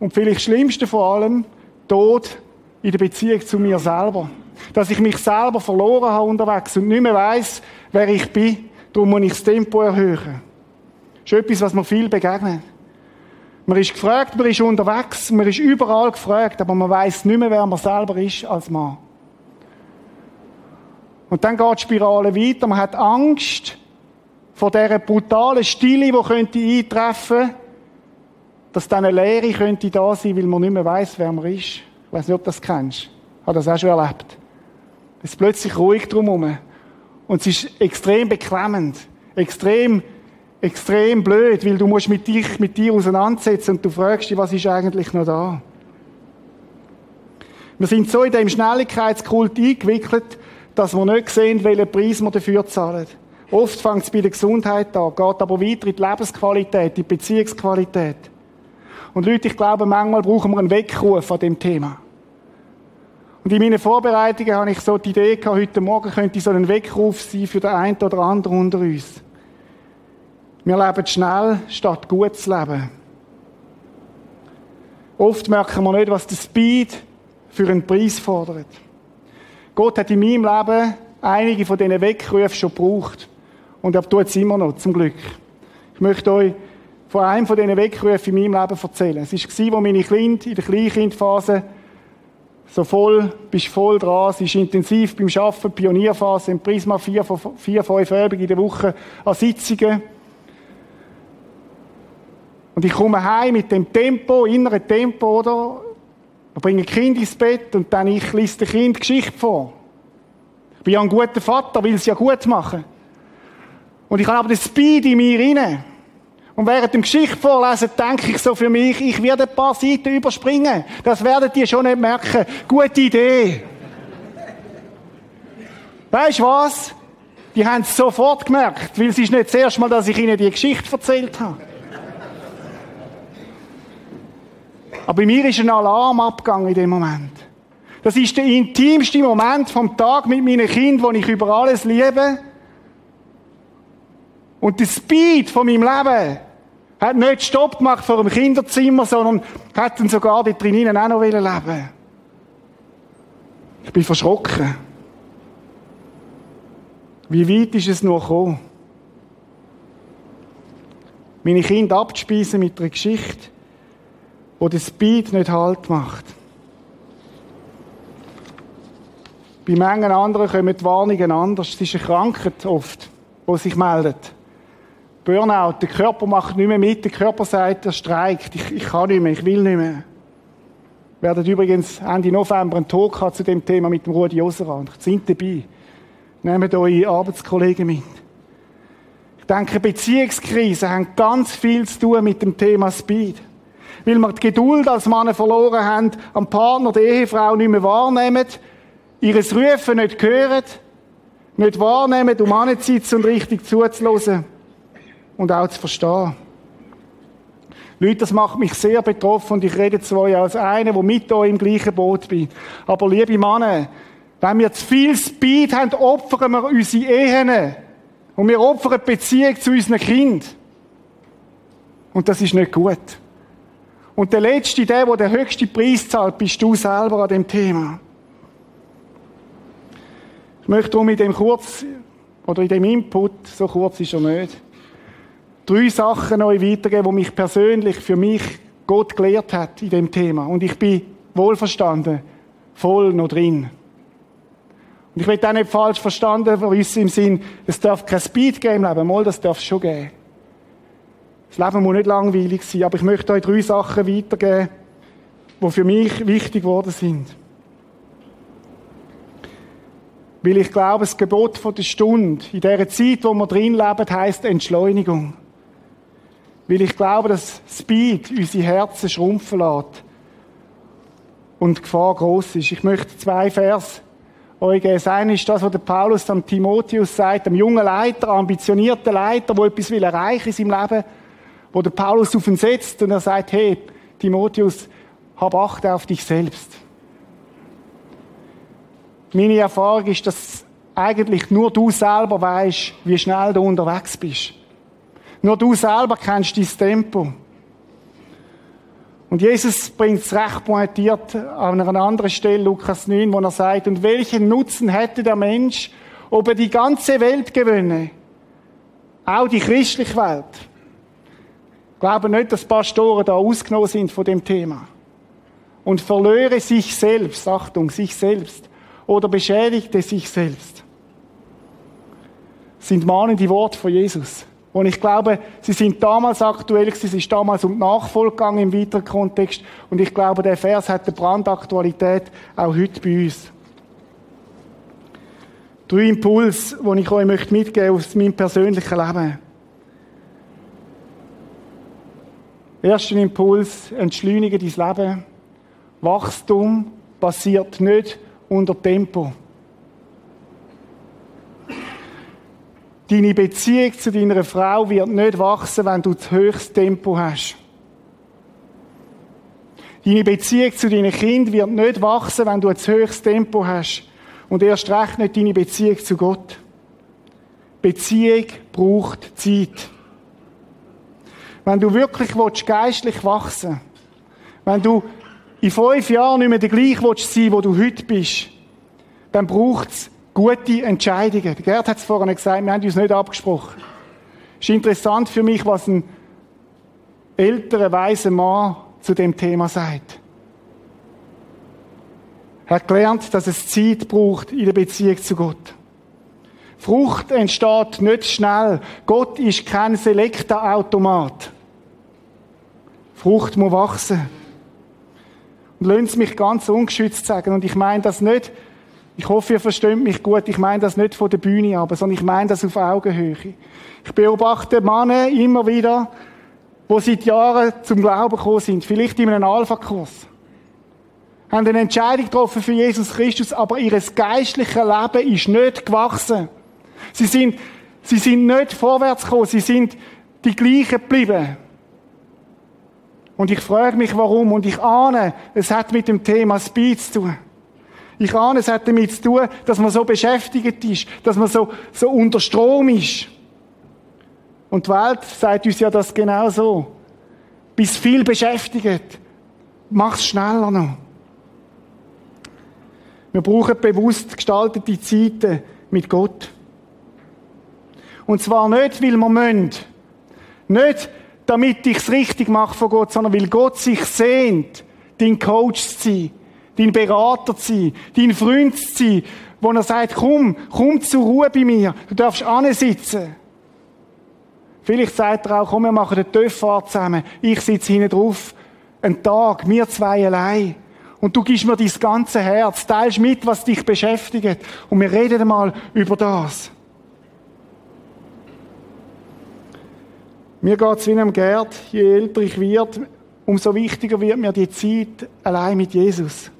[SPEAKER 1] Und vielleicht Schlimmste vor allem, Tod in der Beziehung zu mir selber. Dass ich mich selber verloren habe unterwegs und nicht mehr weiss, wer ich bin. Darum muss ich das Tempo erhöhen. Das ist etwas, was mir viel begegnet. Man ist gefragt, man ist unterwegs, man ist überall gefragt, aber man weiß nicht mehr, wer man selber ist als Mann. Und dann geht die Spirale weiter. Man hat Angst vor dieser brutalen Stille, die könnte eintreffen, dass dann eine Leere könnte da sein, weil man nicht mehr weiß, wer man ist. Ich weiß nicht, ob du das kennst. Ich habe das auch schon erlebt. Es ist plötzlich ruhig drumherum. Und es ist extrem beklemmend. Extrem, extrem blöd, weil du musst mit dich, mit dir auseinandersetzen und du fragst dich, was ist eigentlich noch da? Wir sind so in dem Schnelligkeitskult eingewickelt, dass wir nicht sehen, welchen Preis wir dafür zahlen. Oft fängt es bei der Gesundheit an, geht aber weiter in die Lebensqualität, in die Beziehungsqualität. Und Leute, ich glaube, manchmal brauchen wir einen Weckruf an dem Thema. Und in meinen Vorbereitungen habe ich so die Idee gehabt, heute Morgen könnte so ein Weckruf sein für den einen oder anderen unter uns. Wir leben schnell, statt gut zu leben. Oft merken wir nicht, was der Speed für einen Preis fordert. Gott hat in meinem Leben einige von diesen Weckrufen schon gebraucht. Und er tut es immer noch, zum Glück. Ich möchte euch von einem von diesen Weckrufen in meinem Leben erzählen. Es war, wo meine Kinder in der Kleinkindphase so voll, bist voll dran, sie ist intensiv beim Arbeiten, Pionierphase, im Prisma vier, vier, fünf Abende in der Woche an Sitzungen. Und ich komme heim mit dem Tempo, inneren Tempo, oder? Wir bringen Kind ins Bett und dann ich lese dem Kind Geschichte vor. Ich bin ja ein guter Vater, will es ja gut machen. Und ich habe aber den Speed in mir rein. Und während dem Geschichte vorlesen, denke ich so für mich, ich werde ein paar Seiten überspringen. Das werdet ihr schon nicht merken. Gute Idee. Weißt du was? Die haben es sofort gemerkt, weil es ist nicht das erste Mal, dass ich ihnen die Geschichte erzählt habe. Aber bei mir ist ein Alarm abgegangen in dem Moment. Das ist der intimste Moment vom Tag mit meinen Kindern, wo ich über alles liebe. Und der Speed von meinem Leben hat nicht Stopp gemacht vor dem Kinderzimmer, sondern hat dann sogar dort drinnen auch noch leben Ich bin verschrocken. Wie weit ist es noch gekommen? Meine Kinder abzuspeisen mit einer Geschichte, wo der Speed nicht Halt macht. Bei Mengen anderen kommen die Warnungen anders. Es ist eine Krankheit oft, die sich meldet. Burnout, der Körper macht nicht mehr mit, der Körper sagt, er streikt, ich, ich kann nicht mehr, ich will nicht mehr. Wir werden übrigens Ende November einen Talk haben zu dem Thema mit dem Rudi Oseran. Sind dabei. Nehmt eure Arbeitskollegen mit. Ich denke, Beziehungskrisen haben ganz viel zu tun mit dem Thema Speed. Weil wir die Geduld als Mann verloren haben, am Partner, der Ehefrau nicht mehr wahrnehmen, ihres Rufen nicht hören, nicht wahrnehmen, um anzusitzen und richtig zuzulassen und auch zu verstehen. Leute, das macht mich sehr betroffen und ich rede zwar als einer, der mit euch im gleichen Boot bin. Aber liebe Männer, wenn wir zu viel Speed haben, opfern wir unsere Ehen. Und wir opfern die Beziehung zu unseren Kind. Und das ist nicht gut. Und der Letzte, der, der den höchsten Preis zahlt, bist du selber an dem Thema. Ich möchte darum in dem kurz, oder in dem Input, so kurz ist er nicht, drei Sachen euch weitergeben, die mich persönlich, für mich Gott gelehrt hat in dem Thema. Und ich bin wohlverstanden, voll noch drin. Und ich will auch nicht falsch verstanden von uns im Sinn, es darf kein Speed im Leben. Mal, das darf es schon geben. Das Leben muss nicht langweilig sein, aber ich möchte euch drei Sachen weitergeben, die für mich wichtig geworden sind. Weil ich glaube, das Gebot von der Stunde, in dieser Zeit, wo wir drin leben, heisst Entschleunigung. Weil ich glaube, dass Speed unsere Herzen schrumpfen lässt. Und die Gefahr groß ist. Ich möchte zwei Vers euch geben. Das eine ist das, was der Paulus am Timotheus sagt, dem jungen Leiter, ambitionierten Leiter, der etwas will erreichen in seinem Leben, wo der Paulus auf ihn setzt und er sagt, hey, Timotheus, hab Acht auf dich selbst. Meine Erfahrung ist, dass eigentlich nur du selber weißt, wie schnell du unterwegs bist. Nur du selber kennst dein Tempo. Und Jesus bringt es recht pointiert an einer anderen Stelle, Lukas 9, wo er sagt, und welchen Nutzen hätte der Mensch, ob er die ganze Welt gewönne? Auch die christliche Welt. Ich glaube nicht, dass Pastoren da ausgenommen sind von dem Thema. Und verlöre sich selbst, Achtung, sich selbst oder beschädigte sich selbst. Das sind mahnende Worte von Jesus. Und ich glaube, sie sind damals aktuell, es ist damals um gegangen im weiteren Kontext. Und ich glaube, der Vers hat eine Brandaktualität auch heute bei uns. Drei Impulse, die ich euch möchte mitgeben aus meinem persönlichen Leben. Erster Impuls, entschleunige dein Leben. Wachstum passiert nicht unter Tempo. Deine Beziehung zu deiner Frau wird nicht wachsen, wenn du das höchste Tempo hast. Deine Beziehung zu deinen Kind wird nicht wachsen, wenn du das höchste Tempo hast. Und erst recht nicht deine Beziehung zu Gott. Beziehung braucht Zeit. Wenn du wirklich willst, geistlich wachsen wenn du in fünf Jahren nicht mehr der gleiche willst sein, wo du heute bist, dann braucht es gute Entscheidungen. Gerd hat es vorhin gesagt, wir haben uns nicht abgesprochen. Es ist interessant für mich, was ein älterer, weiser Mann zu dem Thema sagt. Er hat gelernt, dass es Zeit braucht in der Beziehung zu Gott. Frucht entsteht nicht schnell. Gott ist kein Selektorautomat. Frucht muss wachsen. Und lasst mich ganz ungeschützt sagen. Und ich meine das nicht ich hoffe, ihr versteht mich gut. Ich meine das nicht von der Bühne aber, sondern ich meine das auf Augenhöhe. Ich beobachte Männer immer wieder, die seit Jahren zum Glauben gekommen sind. Vielleicht in einem Alpha-Kurs. Haben eine Entscheidung getroffen für Jesus Christus, aber ihr geistliches Leben ist nicht gewachsen. Sie sind, sie sind nicht vorwärts gekommen. Sie sind die gleichen geblieben. Und ich frage mich, warum. Und ich ahne, es hat mit dem Thema Speed zu tun. Ich ahne, es hat damit zu tun, dass man so beschäftigt ist, dass man so, so unter Strom ist. Und die Welt sagt uns ja das genau so. Bist viel beschäftigt. Mach's schneller noch. Wir brauchen bewusst gestaltete Zeiten mit Gott. Und zwar nicht, weil wir müssen. Nicht, damit ich es richtig mache von Gott, sondern weil Gott sich sehnt, dein Coach zu sein dein Berater zu sein, dein Freund zu sein, wo er sagt, komm, komm zur Ruhe bei mir, du darfst sitzen. Vielleicht sagt er auch, komm, wir machen eine Töpffahrt zusammen. Ich sitze hinten drauf, einen Tag, wir zwei allein. Und du gibst mir dein ganze Herz, teilst mit, was dich beschäftigt. Und wir reden einmal über das. Mir geht es wie einem Gerd, je älter ich werde, umso wichtiger wird mir die Zeit allein mit Jesus.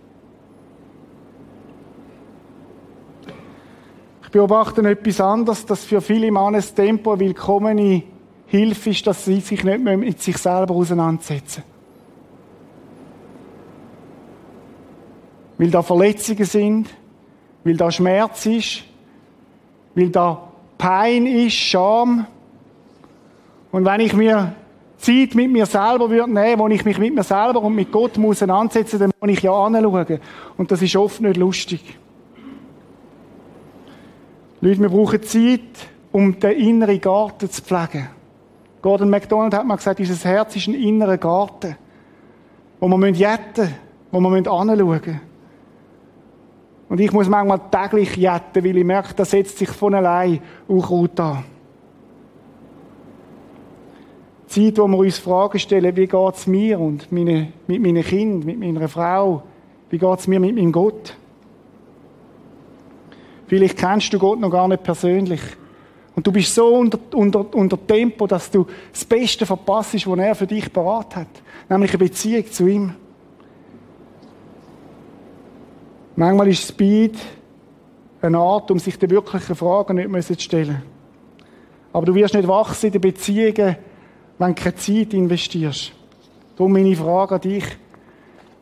[SPEAKER 1] Ich beobachte etwas anderes, dass für viele Männer das Tempo eine willkommene Hilfe ist, dass sie sich nicht mehr mit sich selber auseinandersetzen. Weil da Verletzungen sind, weil da Schmerz ist, weil da Pein ist, Scham. Und wenn ich mir Zeit mit mir selber würde nehmen, wo ich mich mit mir selber und mit Gott muss auseinandersetzen, dann muss ich ja anschauen. Und das ist oft nicht lustig. Leute, wir brauchen Zeit, um den inneren Garten zu pflegen. Gordon MacDonald hat mal gesagt, unser Herz ist ein innerer Garten, wo wir jetten müssen, wo wir anschauen müssen. Und ich muss manchmal täglich jetten, weil ich merke, das setzt sich von allein Unkraut an. Zeit, wo wir uns Fragen stellen, wie geht es mir und meine, mit meinen Kindern, mit meiner Frau, wie geht es mir mit meinem Gott? Vielleicht kennst du Gott noch gar nicht persönlich. Und du bist so unter, unter, unter Tempo, dass du das Beste verpasst, was er für dich parat hat. Nämlich eine Beziehung zu ihm. Manchmal ist Speed eine Art, um sich die wirklichen Fragen nicht zu stellen. Aber du wirst nicht wachsen in den Beziehungen, wenn du keine Zeit investierst. Darum meine Frage an dich.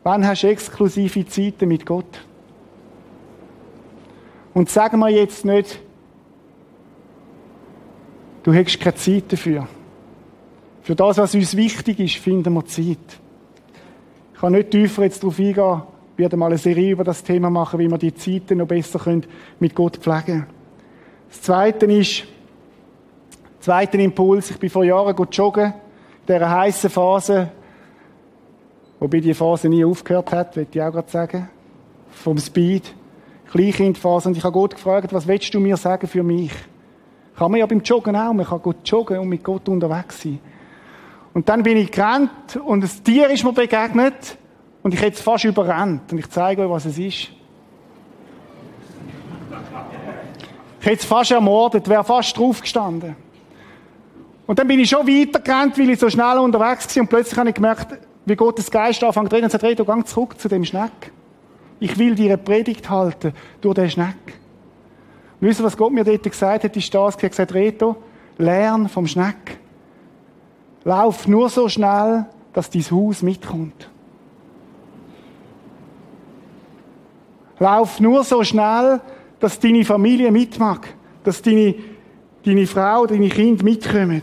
[SPEAKER 1] Wann hast du exklusive Zeiten mit Gott? Und sagen wir jetzt nicht, Du hast keine Zeit dafür. Für das, was uns wichtig ist, finden wir Zeit. Ich kann nicht tiefer jetzt darauf eingehen. Ich werde mal eine Serie über das Thema machen, wie wir die Zeiten noch besser mit Gott pflegen können. Das Zweite ist, zweiter Impuls. Ich bin vor Jahren joggen, in dieser heißen Phase, wobei die Phase nie aufgehört hat, würde ich auch gerade sagen. Vom Speed. Kleinkindphase. Und ich habe Gott gefragt, was willst du mir sagen für mich? Kann man ja beim Joggen auch. Man kann gut joggen und mit Gott unterwegs sein. Und dann bin ich gerannt und ein Tier ist mir begegnet und ich hätte es fast überrannt. Und ich zeige euch, was es ist. Ich hätte es fast ermordet, wäre fast draufgestanden. Und dann bin ich schon weitergerannt, weil ich so schnell unterwegs war und plötzlich habe ich gemerkt, wie Gottes Geist anfängt zu reden und sagt, hey, du geh zurück zu dem Schneck. Ich will dir eine Predigt halten durch den Schneck. Wisst ihr, was Gott mir dort gesagt hat? Er hat gesagt, Reto, lern vom Schneck. Lauf nur so schnell, dass dein Haus mitkommt. Lauf nur so schnell, dass deine Familie mitmacht, dass deine, deine Frau, deine Kinder mitkommen.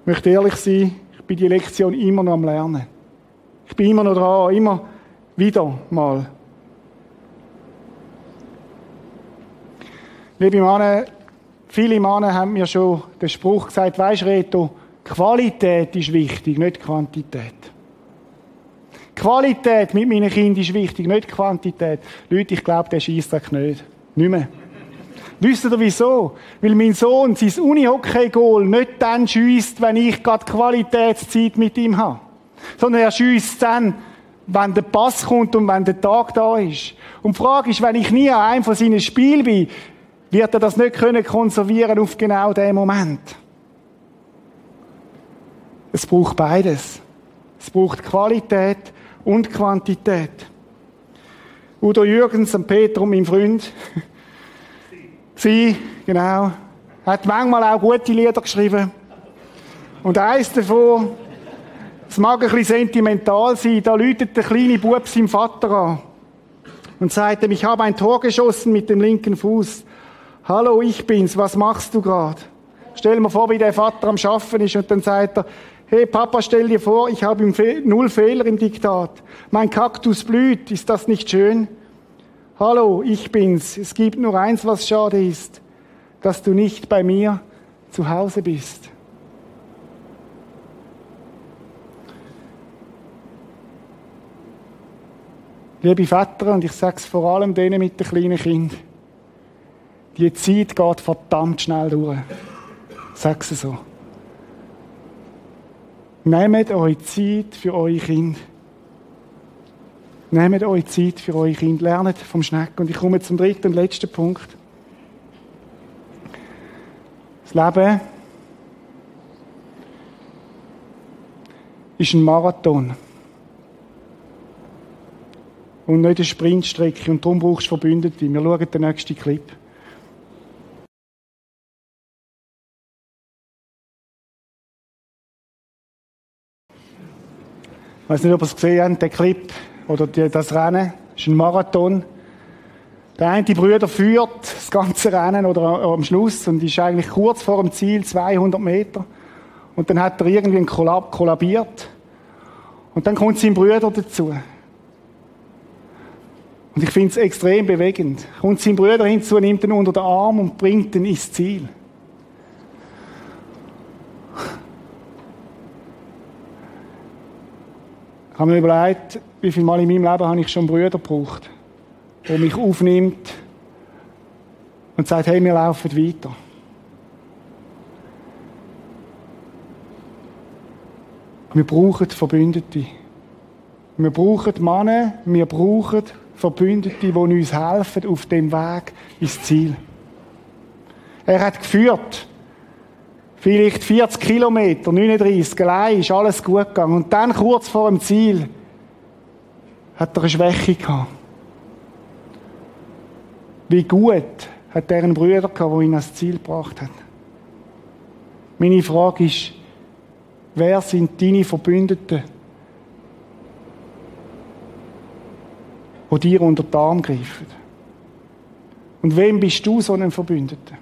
[SPEAKER 1] Ich möchte ehrlich sein, ich bin die Lektion immer noch am Lernen. Ich bin immer noch dran, immer wieder mal. Liebe Männer, viele Männer haben mir schon den Spruch gesagt, weisst Reto, Qualität ist wichtig, nicht Quantität. Qualität mit meinen Kindern ist wichtig, nicht Quantität. Leute, ich glaube, der schießt das nicht. Nicht mehr. Wisst ihr wieso? Weil mein Sohn sein Uni-Hockey-Goal nicht dann schießt, wenn ich gerade Qualitätszeit mit ihm habe. Sondern er schießt dann, wenn der Pass kommt und wenn der Tag da ist. Und die Frage ist, wenn ich nie an einem von seinen Spielen bin, wird er das nicht können konservieren auf genau den Moment. Es braucht beides. Es braucht Qualität und Quantität. Udo Jürgens, und Peter und mein Freund, sie, genau, hat manchmal auch gute Lieder geschrieben. Und eins davon, es mag ein bisschen sentimental sein, da läutet der kleine Bub seinem Vater an und sagt ihm, ich habe ein Tor geschossen mit dem linken Fuß. Hallo, ich bin's, was machst du gerade? Stell mir vor, wie der Vater am Schaffen ist und dann sagt er, hey Papa, stell dir vor, ich habe null Fehler im Diktat. Mein Kaktus blüht, ist das nicht schön? Hallo, ich bin's. Es gibt nur eins, was schade ist, dass du nicht bei mir zu Hause bist. Liebe Väter, und ich sage es vor allem denen mit den kleinen Kindern, die Zeit geht verdammt schnell durch. Sag es so. Nehmt euch Zeit für eure Kinder. Nehmt euch Zeit für eure Kinder. Lernt vom Schneck. Und ich komme zum dritten und letzten Punkt. Das Leben ist ein Marathon. Und nicht eine Sprintstrecke. Und darum brauchst du Verbündete. Wir schauen den nächsten Clip. Ich weiß nicht, ob ihr es gesehen habt, den Clip oder das Rennen. Das ist ein Marathon. Der eine Brüder führt das ganze Rennen oder am Schluss und ist eigentlich kurz vor dem Ziel, 200 Meter. Und dann hat er irgendwie einen Kollab kollabiert. Und dann kommt sein Brüder dazu. Und ich finde es extrem bewegend. Kommt sein Brüder hinzu, nimmt ihn unter den Arm und bringt ihn ins Ziel. Ich habe mir überlegt, wie viele Mal in meinem Leben habe ich schon Brüder gebraucht, der mich aufnimmt und sagt, hey, wir laufen weiter. Wir brauchen Verbündete. Wir brauchen Männer, wir brauchen Verbündete, die uns helfen auf dem Weg ins Ziel. Er hat geführt. Vielleicht 40 Kilometer, 39, allein ist alles gut gegangen. Und dann, kurz vor dem Ziel, hat er eine Schwäche gehabt. Wie gut hat er einen Bruder gehabt, der ihn ans Ziel gebracht hat? Meine Frage ist, wer sind deine Verbündeten, die dir unter den Arm greifen? Und wem bist du so ein Verbündeter?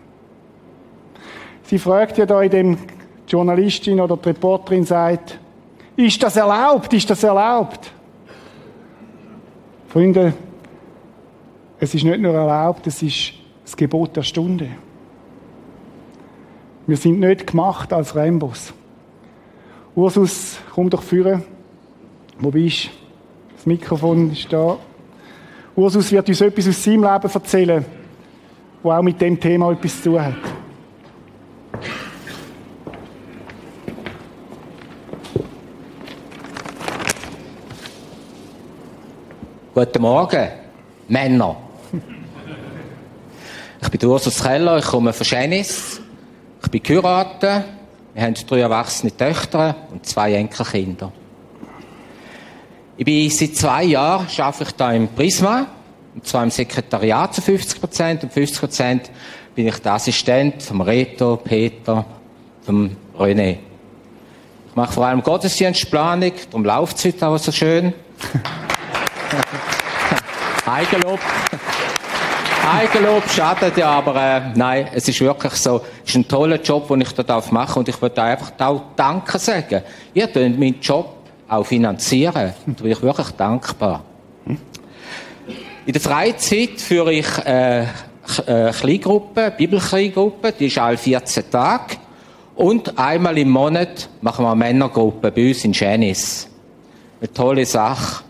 [SPEAKER 1] Sie fragt ja da in dem die Journalistin oder die Reporterin sagt, ist das erlaubt? Ist das erlaubt? Freunde, es ist nicht nur erlaubt, es ist das Gebot der Stunde. Wir sind nicht gemacht als Rambos. Ursus, komm doch führen. Wo bist du? Das Mikrofon ist da. Ursus wird uns etwas aus seinem Leben erzählen, wo auch mit dem Thema etwas zu tun hat.
[SPEAKER 4] Guten Morgen, Männer. Ich bin Ursus Keller, ich komme von Schenis. Ich bin geheiratet. Wir haben drei erwachsene Töchter und zwei Enkelkinder. Ich bin seit zwei Jahren arbeite ich da im Prisma, und zwar im Sekretariat zu 50 Prozent und 50 Prozent bin ich der Assistent vom Reto, Peter, vom René. Ich mache vor allem Gottesdienstplanung, darum läuft es heute auch so schön. Eigenlob. Eigenlob schadet ja, aber äh, nein, es ist wirklich so, es ist ein toller Job, den ich da darf machen und ich würde einfach auch Danke sagen. Ihr könnt meinen Job auch finanzieren. Da bin ich wirklich dankbar. In der Freizeit führe ich äh, äh, Kleingruppe, Bibelkleingruppe, die ist alle 14 Tage. Und einmal im Monat machen wir eine Männergruppe bei uns in Janice. Eine tolle Sache.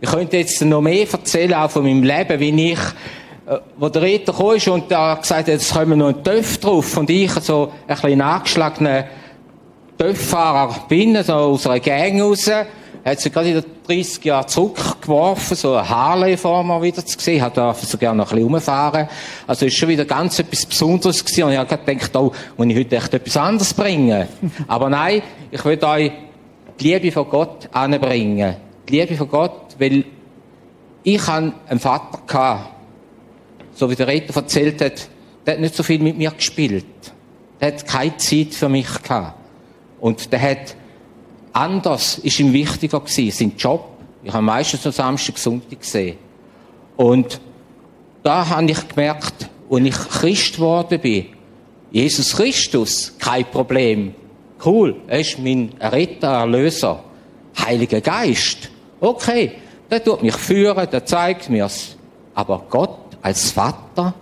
[SPEAKER 4] Ich könnte jetzt noch mehr erzählen, auch von meinem Leben, wie ich, äh, wo der Retter kam und da gesagt hat, jetzt kommen noch ein Töpf drauf und ich so ein bisschen angeschlagener Töpffahrer bin, so aus einer Gang raus, hat sie gerade in 30 Jahre zurückgeworfen, so ein Harley vor mir wieder zu sehen, hat da so gerne noch ein bisschen rumfahren. Also ist schon wieder ganz etwas Besonderes gewesen und ich habe gedacht, oh, muss ich heute echt etwas anderes bringen. Aber nein, ich will euch die Liebe von Gott anbringen. Die Liebe von Gott, weil ich hatte einen Vater, gehabt, so wie der Redner erzählt hat, der hat nicht so viel mit mir gespielt. Der hat keine Zeit für mich gehabt. Und der hat anders, ist ihm wichtiger gewesen, sein Job. Ich habe meistens nur Samstag, Sonntag gesehen. Und da habe ich gemerkt, als ich Christ geworden bin, Jesus Christus, kein Problem. Cool, er ist mein Retter, Erlöser. Heiliger Geist. Okay, der tut mich führen, der zeigt mir's. Aber Gott als Vater,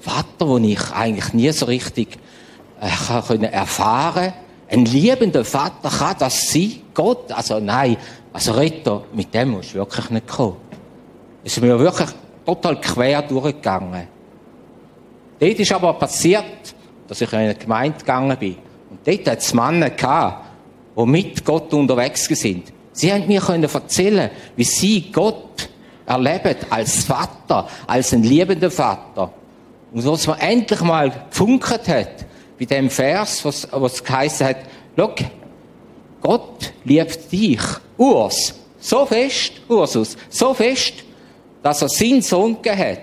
[SPEAKER 4] Vater, wo ich eigentlich nie so richtig äh, erfahren, ein liebender Vater kann das sein? Gott? Also nein, also Retter, mit dem musst du wirklich nicht kommen. Es ist mir wirklich total quer durchgegangen. Dort ist aber passiert, dass ich in eine Gemeinde gegangen bin. Und dort hat es Männer gehabt, die mit Gott unterwegs sind. Sie haben mir können erzählen, wie sie Gott erleben als Vater, als ein liebender Vater. Und was man endlich mal gefunkert hat, bei dem Vers, was, was geheißen hat, schau, Gott liebt dich, Urs, so fest, Ursus, so fest, dass er seinen Sohn hat.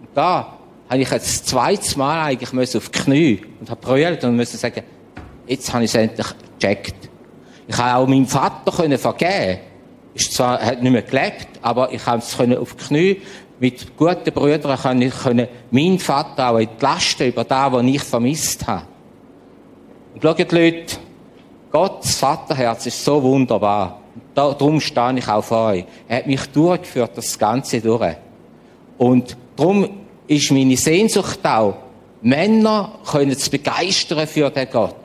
[SPEAKER 4] Und da habe ich jetzt das zweite Mal eigentlich auf die Knie und habe brüllt und musste sagen, jetzt habe ich es endlich gecheckt. Ich habe auch meinem Vater können vergeben. Ist zwar, hat nicht mehr gelebt, aber ich habe es auf die Knie mit guten Brüdern ich können meinen Vater auch entlasten über das, was ich vermisst habe. Und schaut, Leute, Gottes Vaterherz ist so wunderbar. Darum stehe ich auch vor euch. Er hat mich durchgeführt, das Ganze durch. Und darum ist meine Sehnsucht auch, Männer können zu begeistern für den Gott.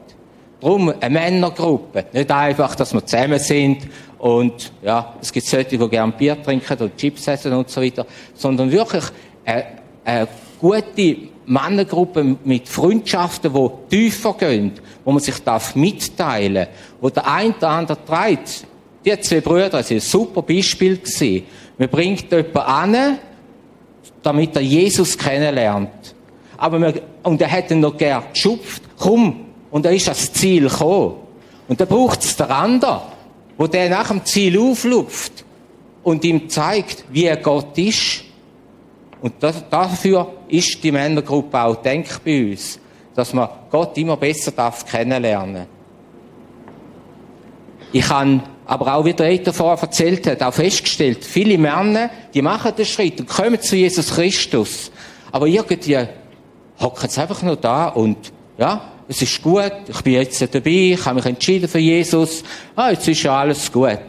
[SPEAKER 4] Darum eine Männergruppe. Nicht einfach, dass wir zusammen sind und, ja, es gibt solche, die gerne Bier trinken oder Chips essen und so weiter, sondern wirklich eine, eine gute Männergruppe mit Freundschaften, die tiefer gehen, wo man sich darf mitteilen, wo der eine oder andere trägt. Die zwei Brüder, war ein super Beispiel gewesen. Man bringt jemanden an, damit er Jesus kennenlernt. Aber man, und er hat ihn noch gern geschupft. Komm, und er ist ans Ziel gekommen. Und dann braucht es der andere, wo der nach dem Ziel auflupft und ihm zeigt, wie er Gott ist. Und das, dafür ist die Männergruppe auch denk bei uns, dass man Gott immer besser darf kennenlernen. Ich habe aber auch, wie der Eiter vorher erzählt hat, auch festgestellt, viele Männer, die machen den Schritt und kommen zu Jesus Christus. Aber irgendwie hocken sie einfach nur da und, ja, es ist gut, ich bin jetzt dabei, ich habe mich entschieden für Jesus, ah, jetzt ist ja alles gut.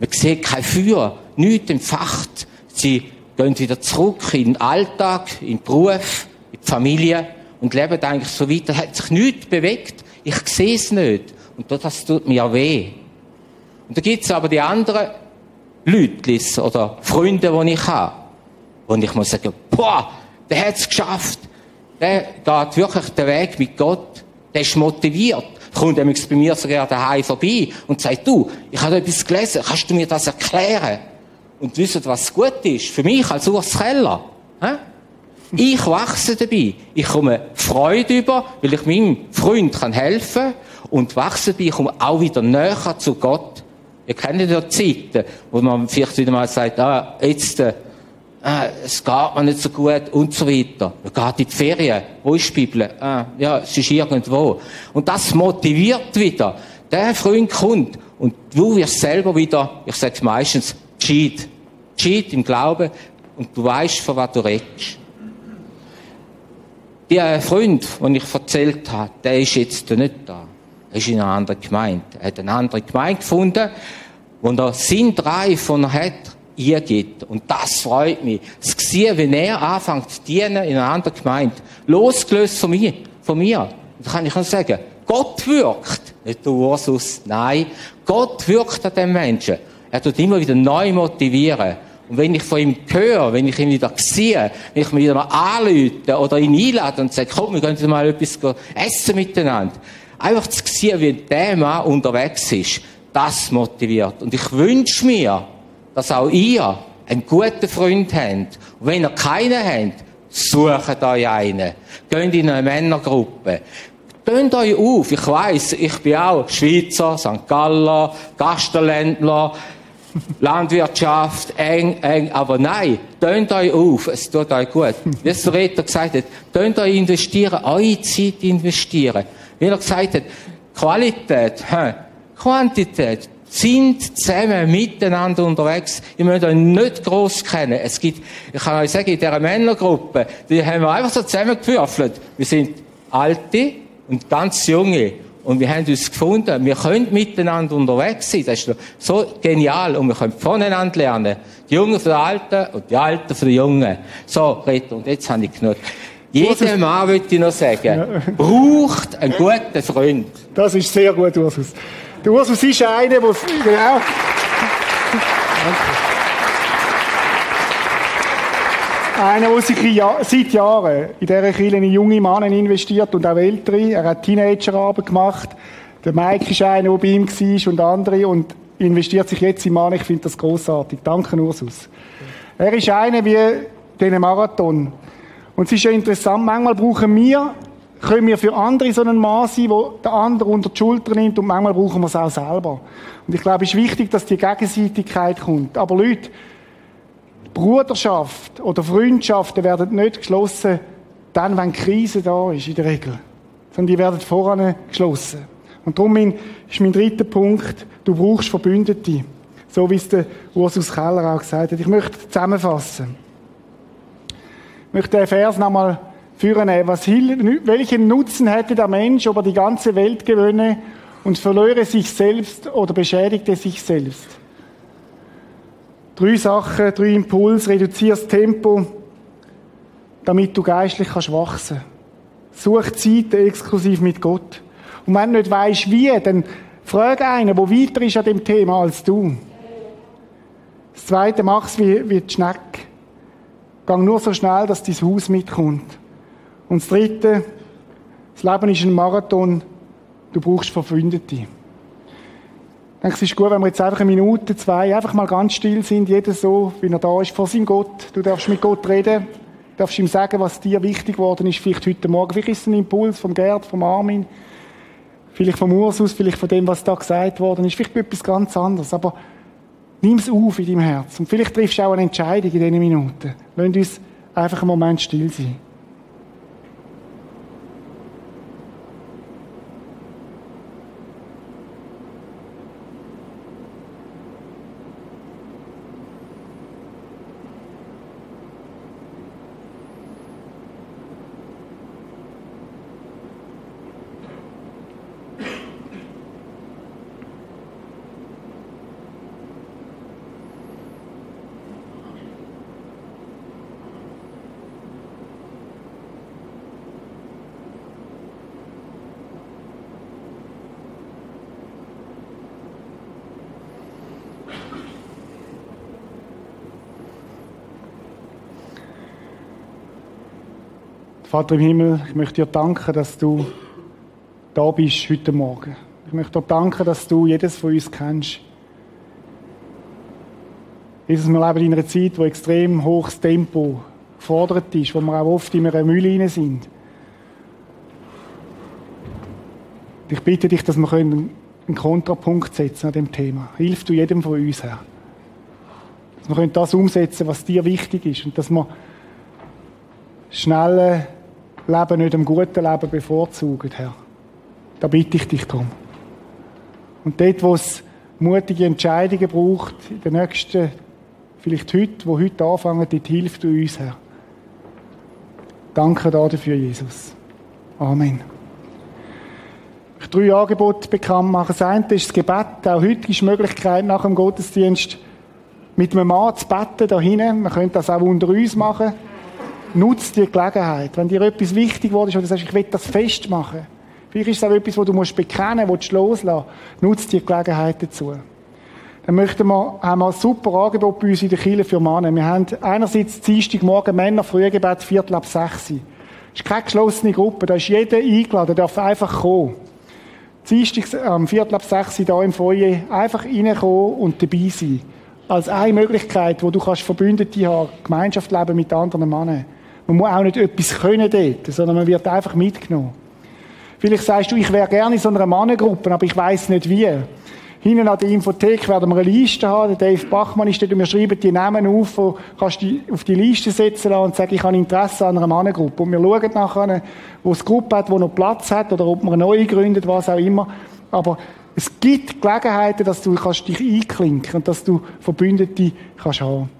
[SPEAKER 4] Man sieht kein Feuer, nichts entfacht. Sie gehen wieder zurück in den Alltag, in den Beruf, in die Familie und leben eigentlich so weiter. Hat sich nichts bewegt. Ich sehe es nicht. Und das tut mir weh. Und da gibt es aber die anderen Leute oder Freunde, die ich habe. Und ich muss sagen, boah, der hat es geschafft. Der geht wirklich den Weg mit Gott. Der ist motiviert. Kommt nämlich bei mir sogar daheim vorbei und sagt, du, ich habe etwas gelesen, kannst du mir das erklären? Und wisst, was gut ist? Für mich als Urs Keller. Hä? Ich wachse dabei. Ich komme Freude über, weil ich meinem Freund kann helfen und wachse dabei. Ich komme auch wieder näher zu Gott. Ihr kennt ja Zeiten, wo man vielleicht wieder mal sagt, ah, jetzt, äh, ah, es geht mir nicht so gut und so weiter. Man geht in die Ferien. Wo ist die Bibel? Ah, ja, es ist irgendwo. Und das motiviert wieder. Der Freund kommt und du wirst selber wieder, ich sage meistens, cheat. Cheat im Glauben und du weißt, von was du redest. Der Freund, den ich erzählt habe, der ist jetzt nicht da. Er ist in einer anderen Gemeinde. Er hat eine andere Gemeinde gefunden, wo er Sinn drei von hat, ihr gibt. Und das freut mich. Das sehen, wenn er anfängt zu dienen in einer anderen Gemeinde, losgelöst von mir, von mir. Da kann ich nur sagen, Gott wirkt. Nicht der Ursus, nein. Gott wirkt an dem Menschen. Er tut immer wieder neu motivieren. Und wenn ich von ihm höre, wenn ich ihn wieder sehe, wenn ich ihn wieder mal anrufe oder ihn einlade und sage, komm, wir können mal etwas essen miteinander. Einfach zu sehen, wie der Mann unterwegs ist, das motiviert. Und ich wünsche mir, dass auch ihr einen guten Freund habt. Und wenn ihr keinen habt, sucht euch einen. Geht in eine Männergruppe. Tönt euch auf. Ich weiss, ich bin auch Schweizer, St. Galler, Gasterländler, Landwirtschaft, eng, eng, aber nein, tönt euch auf, es tut euch gut. Wie es der Retter gesagt hat, tönt euch investieren, eure Zeit investieren. Wie er gesagt hat, Qualität, hä, Quantität, sind zusammen miteinander unterwegs. Ihr müsst euch nicht gross kennen. Es gibt, ich kann euch sagen, in dieser Männergruppe, die haben wir einfach so zusammengewürfelt. Wir sind Alte und ganz Junge. Und wir haben uns gefunden, wir können miteinander unterwegs sein. Das ist so genial. Und wir können voneinander lernen. Die Jungen von den Alten und die Alten von den Jungen. So, Reto, und jetzt habe ich genug. Jeder Mann, würde ich noch sagen, braucht einen guten Freund.
[SPEAKER 1] Das ist sehr gut, Ursus. Der Ursus ist einer, der, genau. Einer, der sich seit Jahren in dieser Kirche in junge Männer investiert und auch ältere. Er hat Teenagerarbeit gemacht. Der Mike ist einer, der bei ihm war und andere und investiert sich jetzt in Mann. Ich finde das großartig. Danke, Ursus. Er ist einer wie diesen Marathon. Und es ist ja interessant, manchmal brauchen wir, können wir für andere so einen Mann sein, der der andere unter die Schulter nimmt und manchmal brauchen wir es auch selber. Und ich glaube, es ist wichtig, dass die Gegenseitigkeit kommt. Aber Leute, Bruderschaft oder Freundschaften werden nicht geschlossen, dann, wenn Krise da ist, in der Regel. Sondern die werden voran geschlossen. Und darum ist mein dritter Punkt, du brauchst Verbündete. So wie es der Ursus Keller auch gesagt hat. Ich möchte zusammenfassen. Ich möchte den Vers nochmal führen. Was, welchen Nutzen hätte der Mensch, ob er die ganze Welt gewönne und verlöre sich selbst oder beschädigte sich selbst? Drei Sachen, drei Impulse. Reduziere das Tempo, damit du geistlich kannst wachsen. Such Zeit exklusiv mit Gott. Und wenn du nicht weißt, wie, dann frage einen, der weiter ist an dem Thema als du. Das zweite, mach's wie, wie die Schnecke. Gang nur so schnell, dass dein Haus mitkommt. Und das dritte, das Leben ist ein Marathon. Du brauchst Verbündete. Ich denke, es ist gut, wenn wir jetzt einfach eine Minute, zwei, einfach mal ganz still sind, jeder so, wie er da ist, vor seinem Gott. Du darfst mit Gott reden, du darfst ihm sagen, was dir wichtig geworden ist, vielleicht heute Morgen. Vielleicht ist es ein Impuls vom Gerd, vom Armin, vielleicht vom Ursus, vielleicht von dem, was da gesagt worden ist, vielleicht etwas ganz anderes. Aber nimm es auf in deinem Herz. Und vielleicht triffst du auch eine Entscheidung in diesen Minuten. Lass uns einfach einen Moment still sein. Vater im Himmel, ich möchte dir danken, dass du da bist heute Morgen. Ich möchte dir danken, dass du jedes von uns kennst. Jesus, wir leben in einer Zeit, wo extrem hohes Tempo gefordert ist, wo wir auch oft in einer Mühle sind. Ich bitte dich, dass wir einen Kontrapunkt setzen an dem Thema. Hilf du jedem von uns, Herr. Dass wir das umsetzen was dir wichtig ist und dass wir schnell Leben nicht dem guten Leben bevorzugen, Herr. Da bitte ich dich darum. Und dort, wo es mutige Entscheidungen braucht, in den nächsten, vielleicht heute, wo heute anfangen, dort hilft du uns, Herr. Danke dafür, Jesus. Amen. Ich drei Angebote bekannt machen. Das eine ist das Gebet. Auch heute ist die Möglichkeit, nach dem Gottesdienst mit einem Mann zu beten, da hinten. Man könnte das auch unter uns machen. Nutz die Gelegenheit. Wenn dir etwas wichtig wurde, oder du sagst, ich will das festmachen. Vielleicht ist es auch etwas, wo du musst bekennen musst, loslassen. Nutz die Gelegenheit dazu. Dann möchten wir, haben wir ein super Angebot bei uns in der Kirche für Männer. Wir haben einerseits Dienstagmorgen Männer Frühgebet, Viertel ab sechs. Das ist keine geschlossene Gruppe. Da ist jeder eingeladen, der darf einfach kommen. Dienstag am Viertel ab sechs hier im Foyer einfach reinkommen und dabei sein. Als eine Möglichkeit, wo du kannst Verbündete haben, Gemeinschaft leben mit anderen Männern. Man muss auch nicht etwas können dort, sondern man wird einfach mitgenommen. Vielleicht sagst du, ich wäre gerne in so einer Mannengruppe, aber ich weiß nicht wie. Hinten an der Infothek werden wir eine Liste haben. Dave Bachmann ist dort und wir schreiben die Namen auf, wo kannst du auf die Liste setzen lassen und sagen, ich habe Interesse an einer Mannengruppe. Und wir schauen nachher, wo es Gruppe hat, wo noch Platz hat, oder ob man eine neue gründet, was auch immer. Aber es gibt Gelegenheiten, dass du dich einklinken kannst und dass du Verbündete kannst haben.